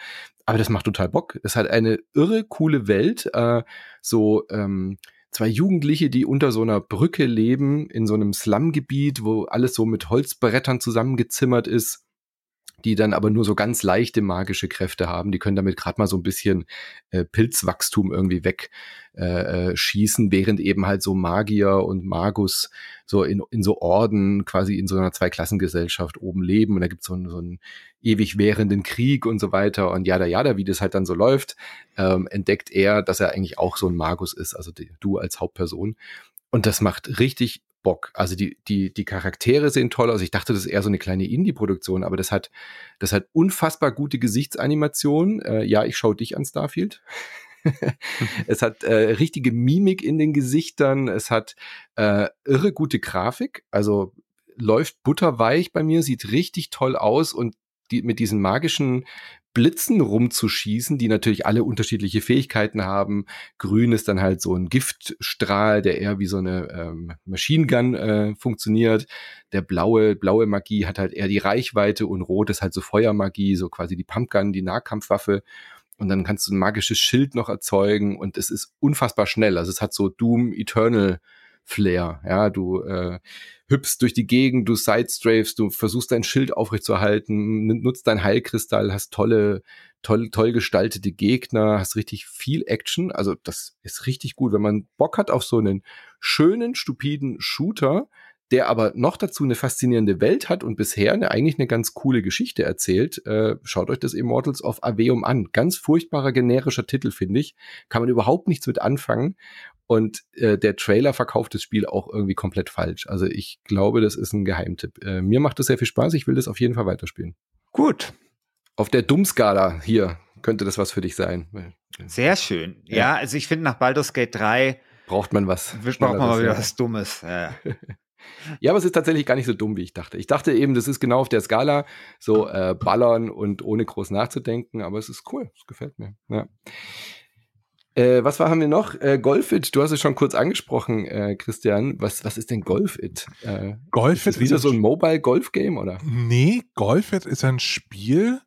aber das macht total Bock. Es hat eine irre coole Welt, äh, so ähm, zwei Jugendliche, die unter so einer Brücke leben, in so einem Slumgebiet, wo alles so mit Holzbrettern zusammengezimmert ist. Die dann aber nur so ganz leichte magische Kräfte haben. Die können damit gerade mal so ein bisschen äh, Pilzwachstum irgendwie weg äh, äh, während eben halt so Magier und Magus so in, in so Orden quasi in so einer Zweiklassengesellschaft oben leben. Und da gibt's so, einen, so einen ewig währenden Krieg und so weiter. Und jada jada, wie das halt dann so läuft, ähm, entdeckt er, dass er eigentlich auch so ein Magus ist, also die, du als Hauptperson. Und das macht richtig Bock. Also die, die, die Charaktere sehen toll aus. Ich dachte, das ist eher so eine kleine Indie-Produktion, aber das hat, das hat unfassbar gute Gesichtsanimationen. Äh, ja, ich schaue dich an, Starfield. es hat äh, richtige Mimik in den Gesichtern. Es hat äh, irre gute Grafik. Also läuft butterweich bei mir, sieht richtig toll aus und die, mit diesen magischen Blitzen rumzuschießen, die natürlich alle unterschiedliche Fähigkeiten haben. Grün ist dann halt so ein Giftstrahl, der eher wie so eine ähm, Machine Gun äh, funktioniert. Der blaue, blaue Magie hat halt eher die Reichweite und rot ist halt so Feuermagie, so quasi die Pumpgun, die Nahkampfwaffe. Und dann kannst du ein magisches Schild noch erzeugen und es ist unfassbar schnell. Also es hat so Doom Eternal Flair. Ja, du äh, hüpfst durch die Gegend, du sidestrafest, du versuchst dein Schild aufrechtzuerhalten, nutzt dein Heilkristall, hast tolle, toll, toll gestaltete Gegner, hast richtig viel Action. Also das ist richtig gut, wenn man Bock hat auf so einen schönen, stupiden Shooter, der aber noch dazu eine faszinierende Welt hat und bisher eine, eigentlich eine ganz coole Geschichte erzählt. Äh, schaut euch das Immortals of Aveum an. Ganz furchtbarer generischer Titel, finde ich. Kann man überhaupt nichts mit anfangen. Und äh, der Trailer verkauft das Spiel auch irgendwie komplett falsch. Also ich glaube, das ist ein Geheimtipp. Äh, mir macht das sehr viel Spaß. Ich will das auf jeden Fall weiterspielen.
Gut.
Auf der Dummskala hier könnte das was für dich sein.
Sehr schön. Ja, ja also ich finde nach Baldur's Gate 3
braucht man was.
Braucht man mal wieder was Dummes. Ja.
Ja, aber es ist tatsächlich gar nicht so dumm, wie ich dachte. Ich dachte eben, das ist genau auf der Skala, so äh, ballern und ohne groß nachzudenken, aber es ist cool, es gefällt mir. Ja. Äh, was war, haben wir noch? Äh, Golfit, du hast es schon kurz angesprochen, äh, Christian. Was, was ist denn Golfit? Äh,
Golfit
ist, ist wieder so ein Mobile-Golf-Game, oder?
Nee, Golfit ist ein Spiel,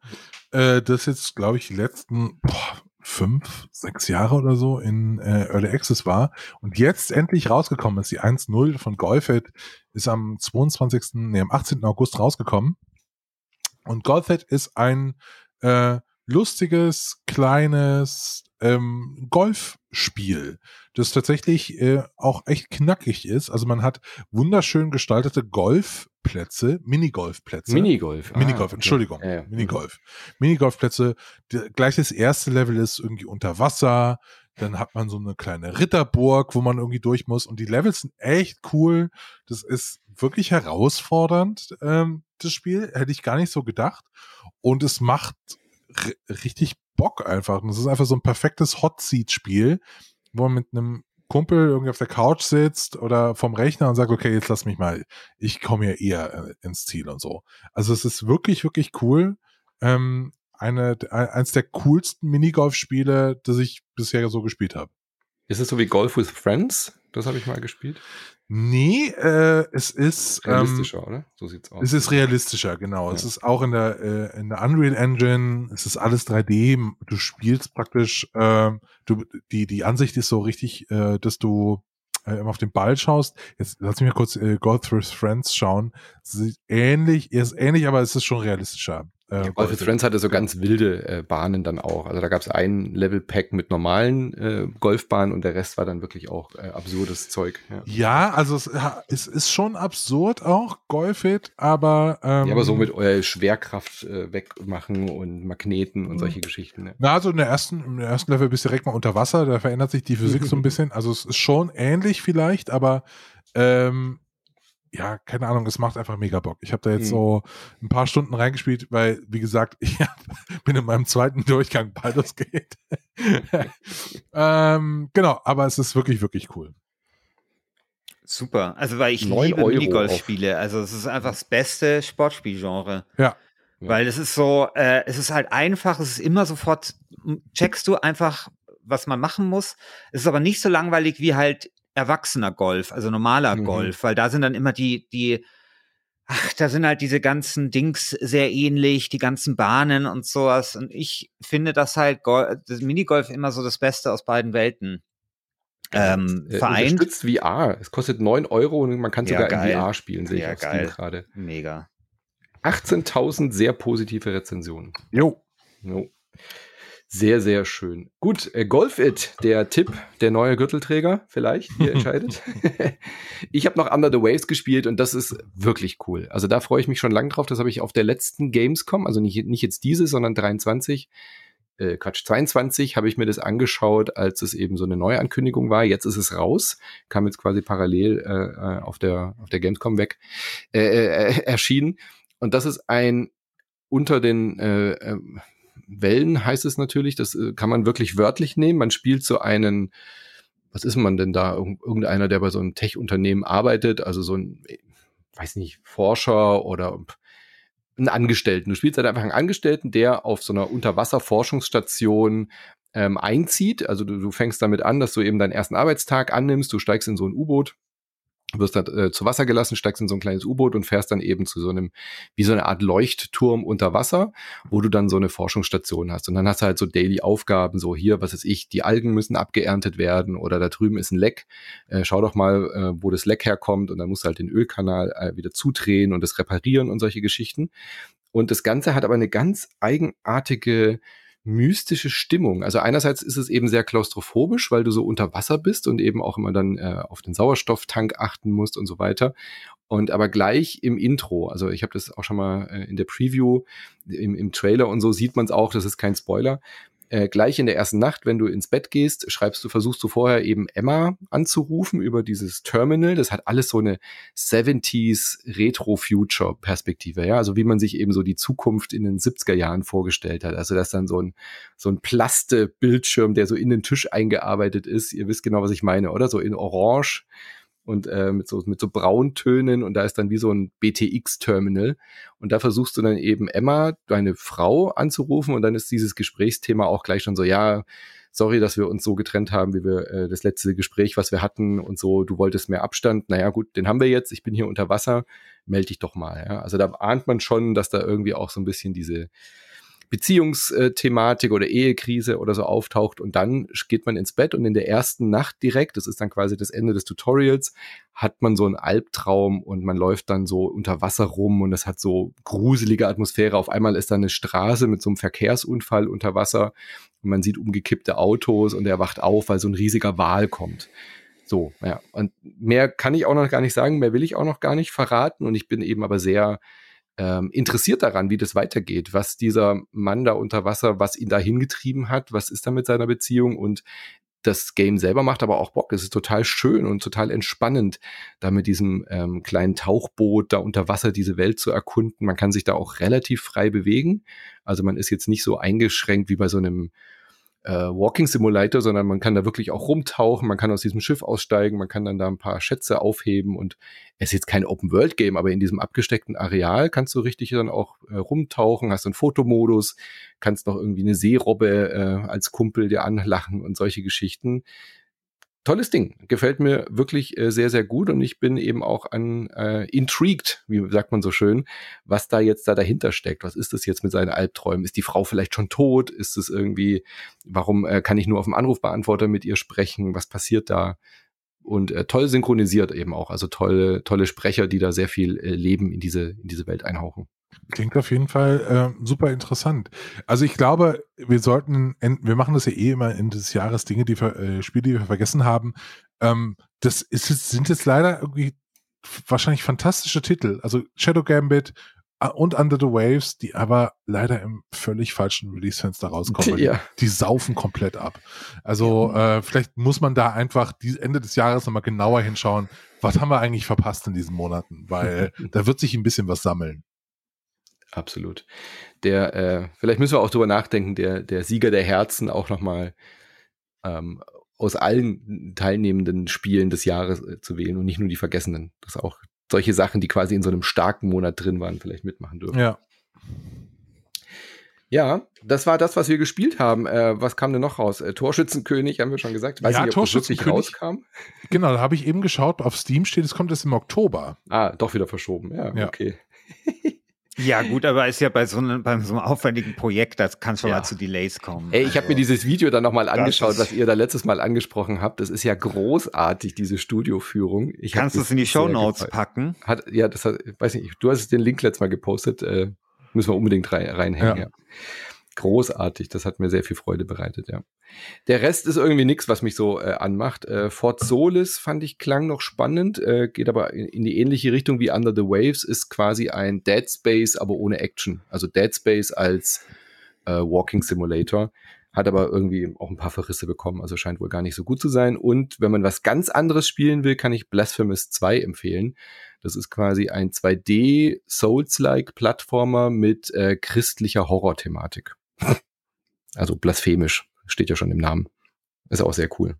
äh, das jetzt, glaube ich, die letzten boah, fünf, sechs Jahre oder so in äh, Early Access war und jetzt endlich rausgekommen ist. Die 1.0 von Golfit ist am 22., nee, am 18. August rausgekommen. Und Golfit ist ein äh, lustiges, kleines ähm, Golfspiel, das tatsächlich äh, auch echt knackig ist. Also man hat wunderschön gestaltete Golfplätze, Minigolfplätze.
Minigolf.
Ah, Minigolf, Entschuldigung. Ja, ja. Minigolf. Minigolfplätze. Gleich das erste Level ist irgendwie unter Wasser. Dann hat man so eine kleine Ritterburg, wo man irgendwie durch muss. Und die Levels sind echt cool. Das ist wirklich herausfordernd, ähm, das Spiel. Hätte ich gar nicht so gedacht. Und es macht richtig Bock einfach. Und es ist einfach so ein perfektes Hot Seat Spiel, wo man mit einem Kumpel irgendwie auf der Couch sitzt oder vom Rechner und sagt, okay, jetzt lass mich mal, ich komme ja eher äh, ins Ziel und so. Also es ist wirklich, wirklich cool. Ähm, eine, eins der coolsten Minigolf-Spiele, das ich bisher so gespielt habe.
Ist es so wie Golf with Friends? Das habe ich mal gespielt.
Nee, äh, es ist
realistischer, ähm, oder? So sieht's aus.
Es ist realistischer, genau. Ja. Es ist auch in der äh, in der Unreal Engine. Es ist alles 3D. Du spielst praktisch. Äh, du die die Ansicht ist so richtig, äh, dass du äh, immer auf den Ball schaust. Jetzt lass mich mal kurz äh, God Through Friends schauen. Es ist ähnlich, er ist ähnlich, aber es ist schon realistischer.
Äh, Golf with Friends hatte so ganz wilde äh, Bahnen dann auch. Also da gab es ein Level-Pack mit normalen äh, Golfbahnen und der Rest war dann wirklich auch äh, absurdes Zeug.
Ja, ja also es, es, ist schon absurd auch, Golfit, aber
ähm, Ja, aber so mit Schwerkraft äh, wegmachen und Magneten und solche Geschichten. Ne?
Na, also in der ersten, im ersten Level bist du direkt mal unter Wasser, da verändert sich die Physik so ein bisschen. Also es ist schon ähnlich vielleicht, aber ähm, ja, keine Ahnung, es macht einfach mega Bock. Ich habe da jetzt mhm. so ein paar Stunden reingespielt, weil, wie gesagt, ich hab, bin in meinem zweiten Durchgang Baldur's Gate. ähm, genau, aber es ist wirklich, wirklich cool.
Super. Also, weil ich liebe Minigolf-Spiele. Also, es ist einfach das beste Sportspielgenre.
Ja.
Weil es ist so, äh, es ist halt einfach, es ist immer sofort, checkst du einfach, was man machen muss. Es ist aber nicht so langweilig wie halt erwachsener Golf, also normaler mhm. Golf, weil da sind dann immer die, die, ach, da sind halt diese ganzen Dings sehr ähnlich, die ganzen Bahnen und sowas. Und ich finde das halt Gol das Minigolf immer so das Beste aus beiden Welten.
Ähm, äh, vereint. Unterstützt VR. Es kostet 9 Euro und man kann sogar ja, in VR spielen, sehe
ja, ich auf gerade. Mega.
18.000 sehr positive Rezensionen.
Jo.
jo. Sehr, sehr schön. Gut, äh, Golf It, der Tipp, der neue Gürtelträger vielleicht, ihr entscheidet. ich habe noch Under the Waves gespielt und das ist wirklich cool. Also da freue ich mich schon lange drauf. Das habe ich auf der letzten Gamescom, also nicht, nicht jetzt diese, sondern 23, äh, Quatsch, 22 habe ich mir das angeschaut, als es eben so eine Neuankündigung war. Jetzt ist es raus, kam jetzt quasi parallel äh, äh auf der auf der Gamescom weg äh, äh, erschienen. Und das ist ein unter den äh, äh, Wellen heißt es natürlich. Das äh, kann man wirklich wörtlich nehmen. Man spielt so einen was ist man denn da? Irgendeiner, der bei so einem Tech-Unternehmen arbeitet, also so ein, weiß nicht, Forscher oder einen Angestellten. Du spielst halt einfach einen Angestellten, der auf so einer Unterwasserforschungsstation ähm, einzieht. Also du, du fängst damit an, dass du eben deinen ersten Arbeitstag annimmst, du steigst in so ein U-Boot wirst dann äh, zu Wasser gelassen, steigst in so ein kleines U-Boot und fährst dann eben zu so einem, wie so eine Art Leuchtturm unter Wasser, wo du dann so eine Forschungsstation hast. Und dann hast du halt so Daily-Aufgaben, so hier, was ist ich, die Algen müssen abgeerntet werden oder da drüben ist ein Leck. Äh, schau doch mal, äh, wo das Leck herkommt und dann musst du halt den Ölkanal äh, wieder zudrehen und das reparieren und solche Geschichten. Und das Ganze hat aber eine ganz eigenartige mystische Stimmung. Also einerseits ist es eben sehr klaustrophobisch, weil du so unter Wasser bist und eben auch immer dann äh, auf den Sauerstofftank achten musst und so weiter. Und aber gleich im Intro, also ich habe das auch schon mal äh, in der Preview, im, im Trailer und so sieht man es auch, das ist kein Spoiler äh, gleich in der ersten Nacht, wenn du ins Bett gehst, schreibst du, versuchst du vorher eben Emma anzurufen über dieses Terminal. Das hat alles so eine 70s Retro-Future-Perspektive, ja. Also wie man sich eben so die Zukunft in den 70er Jahren vorgestellt hat. Also das ist dann so ein, so ein Plaste-Bildschirm, der so in den Tisch eingearbeitet ist. Ihr wisst genau, was ich meine, oder? So in Orange und äh, mit so mit so Brauntönen und da ist dann wie so ein BTX-Terminal und da versuchst du dann eben Emma, deine Frau, anzurufen und dann ist dieses Gesprächsthema auch gleich schon so, ja, sorry, dass wir uns so getrennt haben, wie wir äh, das letzte Gespräch, was wir hatten und so, du wolltest mehr Abstand, naja gut, den haben wir jetzt, ich bin hier unter Wasser, melde dich doch mal. Ja? Also da ahnt man schon, dass da irgendwie auch so ein bisschen diese Beziehungsthematik oder Ehekrise oder so auftaucht und dann geht man ins Bett und in der ersten Nacht direkt, das ist dann quasi das Ende des Tutorials, hat man so einen Albtraum und man läuft dann so unter Wasser rum und es hat so gruselige Atmosphäre. Auf einmal ist da eine Straße mit so einem Verkehrsunfall unter Wasser und man sieht umgekippte Autos und er wacht auf, weil so ein riesiger Wal kommt. So, ja. Und mehr kann ich auch noch gar nicht sagen, mehr will ich auch noch gar nicht verraten und ich bin eben aber sehr ähm, interessiert daran, wie das weitergeht, was dieser Mann da unter Wasser, was ihn da hingetrieben hat, was ist da mit seiner Beziehung und das Game selber macht aber auch Bock. Es ist total schön und total entspannend, da mit diesem ähm, kleinen Tauchboot da unter Wasser diese Welt zu erkunden. Man kann sich da auch relativ frei bewegen. Also man ist jetzt nicht so eingeschränkt wie bei so einem äh, Walking Simulator, sondern man kann da wirklich auch rumtauchen, man kann aus diesem Schiff aussteigen, man kann dann da ein paar Schätze aufheben und es ist jetzt kein Open World Game, aber in diesem abgesteckten Areal kannst du richtig dann auch äh, rumtauchen, hast einen Fotomodus, kannst noch irgendwie eine Seerobbe äh, als Kumpel dir anlachen und solche Geschichten tolles Ding. Gefällt mir wirklich äh, sehr, sehr gut und ich bin eben auch an äh, intrigued, wie sagt man so schön, was da jetzt da dahinter steckt. Was ist das jetzt mit seinen Albträumen? Ist die Frau vielleicht schon tot? Ist es irgendwie, warum äh, kann ich nur auf dem Anrufbeantworter mit ihr sprechen? Was passiert da? Und äh, toll synchronisiert eben auch, also tolle, tolle Sprecher, die da sehr viel äh, Leben in diese, in diese Welt einhauchen.
Klingt auf jeden Fall äh, super interessant. Also ich glaube, wir sollten, wir machen das ja eh immer Ende des Jahres, Dinge, die wir, äh, Spiele, die wir vergessen haben. Ähm, das ist, sind jetzt leider irgendwie wahrscheinlich fantastische Titel. Also Shadow Gambit äh, und Under the Waves, die aber leider im völlig falschen Release-Fenster rauskommen. Ja. Die, die, saufen komplett ab. Also äh, vielleicht muss man da einfach die Ende des Jahres nochmal genauer hinschauen, was haben wir eigentlich verpasst in diesen Monaten, weil da wird sich ein bisschen was sammeln.
Absolut. Der, äh, vielleicht müssen wir auch drüber nachdenken, der, der Sieger der Herzen auch nochmal ähm, aus allen teilnehmenden Spielen des Jahres äh, zu wählen und nicht nur die Vergessenen. Dass auch solche Sachen, die quasi in so einem starken Monat drin waren, vielleicht mitmachen dürfen.
Ja.
Ja, das war das, was wir gespielt haben. Äh, was kam denn noch raus? Äh, Torschützenkönig, haben wir schon gesagt.
Weiß ja, nicht, ob Torschützenkönig rauskam. Genau, da habe ich eben geschaut. Auf Steam steht, es kommt erst im Oktober.
Ah, doch wieder verschoben. Ja, ja. okay.
Ja, gut, aber ist ja bei so einem, bei so einem aufwendigen Projekt, das kann schon
Ja.
mal zu Delays kommen.
Ey, ich habe mir dieses Video dann nochmal angeschaut, was ihr da letztes Mal angesprochen habt. Das ist ja großartig, diese Studioführung. Ich
Kannst du
das
es in die Show Notes packen?
Hat, ja, das hat, weiß nicht, du hast den Link letztes Mal gepostet, äh, müssen wir unbedingt rein, reinhängen, ja.
Ja.
Großartig, das hat mir sehr viel Freude bereitet, ja. Der Rest ist irgendwie nichts, was mich so äh, anmacht. Äh, Fort Solis fand ich klang noch spannend, äh, geht aber in, in die ähnliche Richtung wie Under the Waves, ist quasi ein Dead Space, aber ohne Action. Also Dead Space als äh, Walking Simulator. Hat aber irgendwie auch ein paar Verrisse bekommen, also scheint wohl gar nicht so gut zu sein. Und wenn man was ganz anderes spielen will, kann ich Blasphemous 2 empfehlen. Das ist quasi ein 2D Souls-like Plattformer mit äh, christlicher Horror-Thematik. Also blasphemisch, steht ja schon im Namen. Ist auch sehr cool.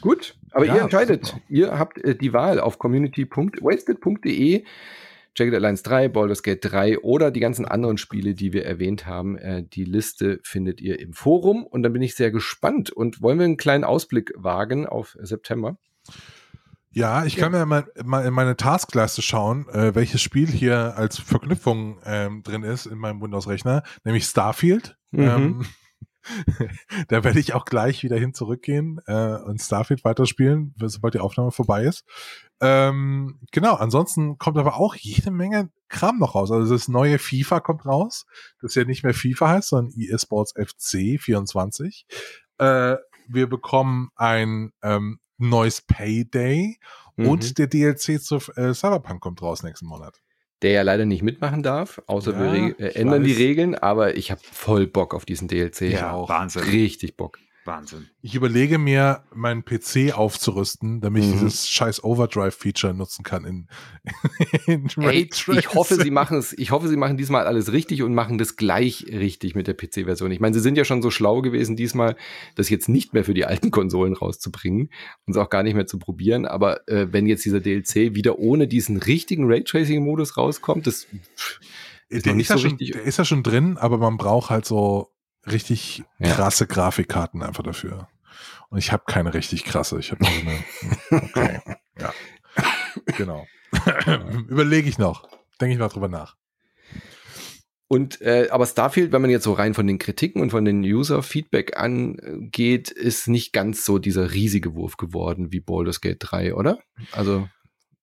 Gut, aber
Ja,
ihr entscheidet.
super.
Ihr habt äh, die Wahl auf community.wasted.de. Jagged Alliance 3, Baldur's Gate 3 oder die ganzen anderen Spiele, die wir erwähnt haben. Äh, die Liste findet ihr im Forum und dann bin ich sehr gespannt. Und wollen wir einen kleinen Ausblick wagen auf September?
Ja, ich kann mir mal, mal in meine Taskleiste schauen, äh, welches Spiel hier als Verknüpfung ähm, drin ist in meinem Windows-Rechner, nämlich Starfield.
Mhm.
Ähm, da werde ich auch gleich wieder hin zurückgehen äh, und Starfield weiterspielen, sobald die Aufnahme vorbei ist. Ähm, genau, ansonsten kommt aber auch jede Menge Kram noch raus. Also das neue FIFA kommt raus, das ja nicht mehr FIFA heißt, sondern EA Sports FC 24. Äh, wir bekommen ein ähm, neues Payday
Mhm.
und der DLC zu äh, Cyberpunk kommt raus nächsten Monat.
der ja leider nicht mitmachen darf, außer wir
Ja,
reg- äh, ändern die
weiß.
Regeln, aber ich habe voll Bock auf diesen DLC.
Ja,
auch.
Wahnsinn.
Richtig Bock.
Wahnsinn.
Ich überlege mir, meinen PC aufzurüsten, damit ich
Mhm.
dieses scheiß Overdrive-Feature nutzen kann in, in
Ey, ich hoffe, sie machen es, ich hoffe, sie machen diesmal alles richtig und machen das gleich richtig mit der PC-Version. Ich meine, sie sind ja schon so schlau gewesen, diesmal das jetzt nicht mehr für die alten Konsolen rauszubringen und es auch gar nicht mehr zu probieren. Aber äh, wenn jetzt dieser DLC wieder ohne diesen richtigen Raytracing-Modus rauskommt, das pff, ist
der,
noch
ist
nicht
ja
so
schon,
richtig.
der ist ja schon drin, aber man braucht halt so richtig
Ja.
krasse Grafikkarten einfach dafür. Und ich habe keine richtig krasse. Ich habe nur so eine. Okay. Ja. Genau. Überlege ich noch. Denke ich mal drüber nach.
Und äh, aber Starfield, wenn man jetzt so rein von den Kritiken und von den User-Feedback angeht, ist nicht ganz so dieser riesige Wurf geworden wie Baldur's Gate 3, oder? Also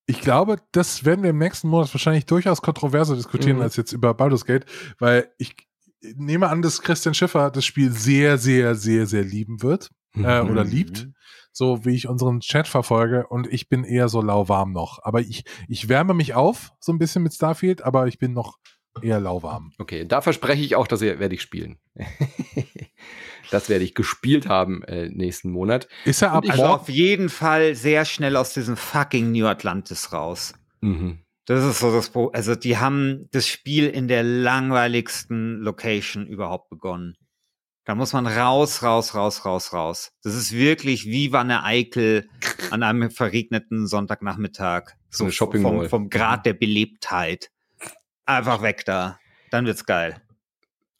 Ich glaube, das werden wir im nächsten Monat wahrscheinlich durchaus kontroverser diskutieren
Mhm.
als jetzt über Baldur's Gate, weil ich nehme an, dass Christian Schiffer das Spiel sehr, sehr, sehr, sehr lieben wird äh, oder
Mhm.
liebt, so wie ich unseren Chat verfolge und ich bin eher so lauwarm noch. Aber ich, ich wärme mich auf so ein bisschen mit Starfield, aber ich bin noch eher lauwarm.
Okay, da verspreche ich auch, dass ich, werde ich spielen. das werde ich gespielt haben äh, nächsten Monat.
Ist er ab
Also
morgen?
auf jeden Fall sehr schnell aus diesem fucking New Atlantis raus.
Mhm.
Das ist so das Pro Also die haben das Spiel in der langweiligsten Location überhaupt begonnen. Da muss man raus, raus, raus, raus, raus. Das ist wirklich wie Wanne Eickel an einem verregneten Sonntagnachmittag.
So eine Shopping
vom, vom Grad der Belebtheit. Einfach weg da. Dann wird's geil.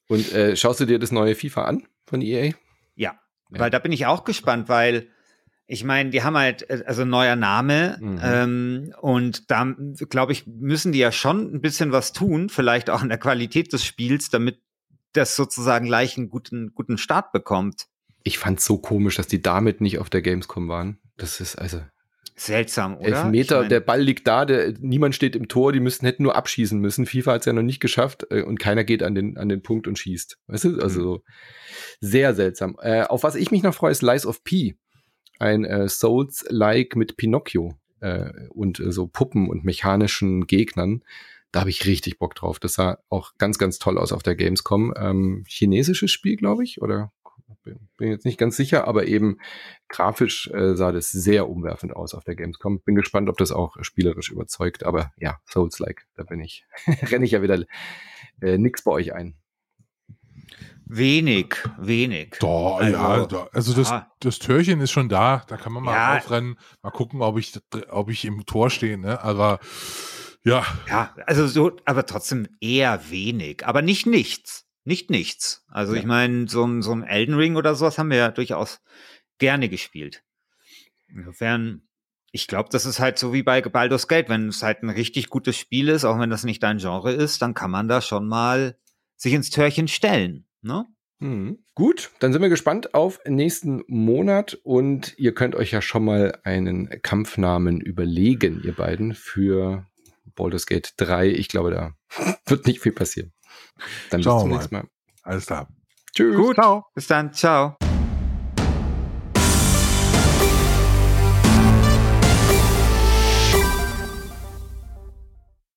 Und äh, schaust du dir das neue FIFA an von EA?
Ja.
Ja.
Weil da bin ich auch gespannt, weil ich meine, die haben halt, äh, also neuer Name,
Mhm.
ähm, und da, glaube ich, müssen die ja schon ein bisschen was tun, vielleicht auch an der Qualität des Spiels, damit das sozusagen gleich einen guten, guten Start bekommt.
Ich fand's so komisch, dass die damit nicht auf der Gamescom waren. Das ist also
Seltsam, oder?
elf Meter,
Ich mein,
der Ball liegt da, der, niemand steht im Tor, die müssten hätten nur abschießen müssen. FIFA hat's ja noch nicht geschafft äh, und keiner geht an den an den Punkt und schießt. Weißt du, also so sehr seltsam. Äh, auf was ich mich noch freue, ist Lies of P, ein äh, Souls-like mit Pinocchio äh, und äh, so Puppen und mechanischen Gegnern. Da habe ich richtig Bock drauf. Das sah auch ganz, ganz toll aus auf der Gamescom. Ähm, chinesisches Spiel, glaube ich, oder bin, jetzt nicht ganz sicher, aber eben grafisch äh, sah das sehr umwerfend aus auf der Gamescom. Bin gespannt, ob das auch spielerisch überzeugt, aber ja, Souls-like, da bin ich. Renne ich ja wieder äh, nix bei euch ein.
Wenig, wenig.
Doch,
Also,
ja, da, also das,
ja.
das Türchen ist schon da, da kann man mal
Ja.
aufrennen, mal gucken, ob ich, ob ich im Tor stehe, ne? Aber ja,
Ja, also so, aber trotzdem eher wenig, aber nicht nichts. Nicht nichts. Also
Ja.
ich meine, so ein, so ein Elden Ring oder sowas haben wir ja durchaus gerne gespielt. Insofern, Ich glaube, das ist halt so wie bei Baldur's Gate. Wenn es halt ein richtig gutes Spiel ist, auch wenn das nicht dein Genre ist, dann kann man da schon mal sich ins Törchen stellen. Ne?
Hm. Gut, dann sind wir gespannt auf nächsten Monat und ihr könnt euch ja schon mal einen Kampfnamen überlegen, ihr beiden, für Baldur's Gate 3. Ich glaube, da wird nicht viel passieren. Dann
Schauen
bis zum nächsten Mal.
Alles klar.
Tschüss.
Gut,
Ciao.
bis dann. Ciao.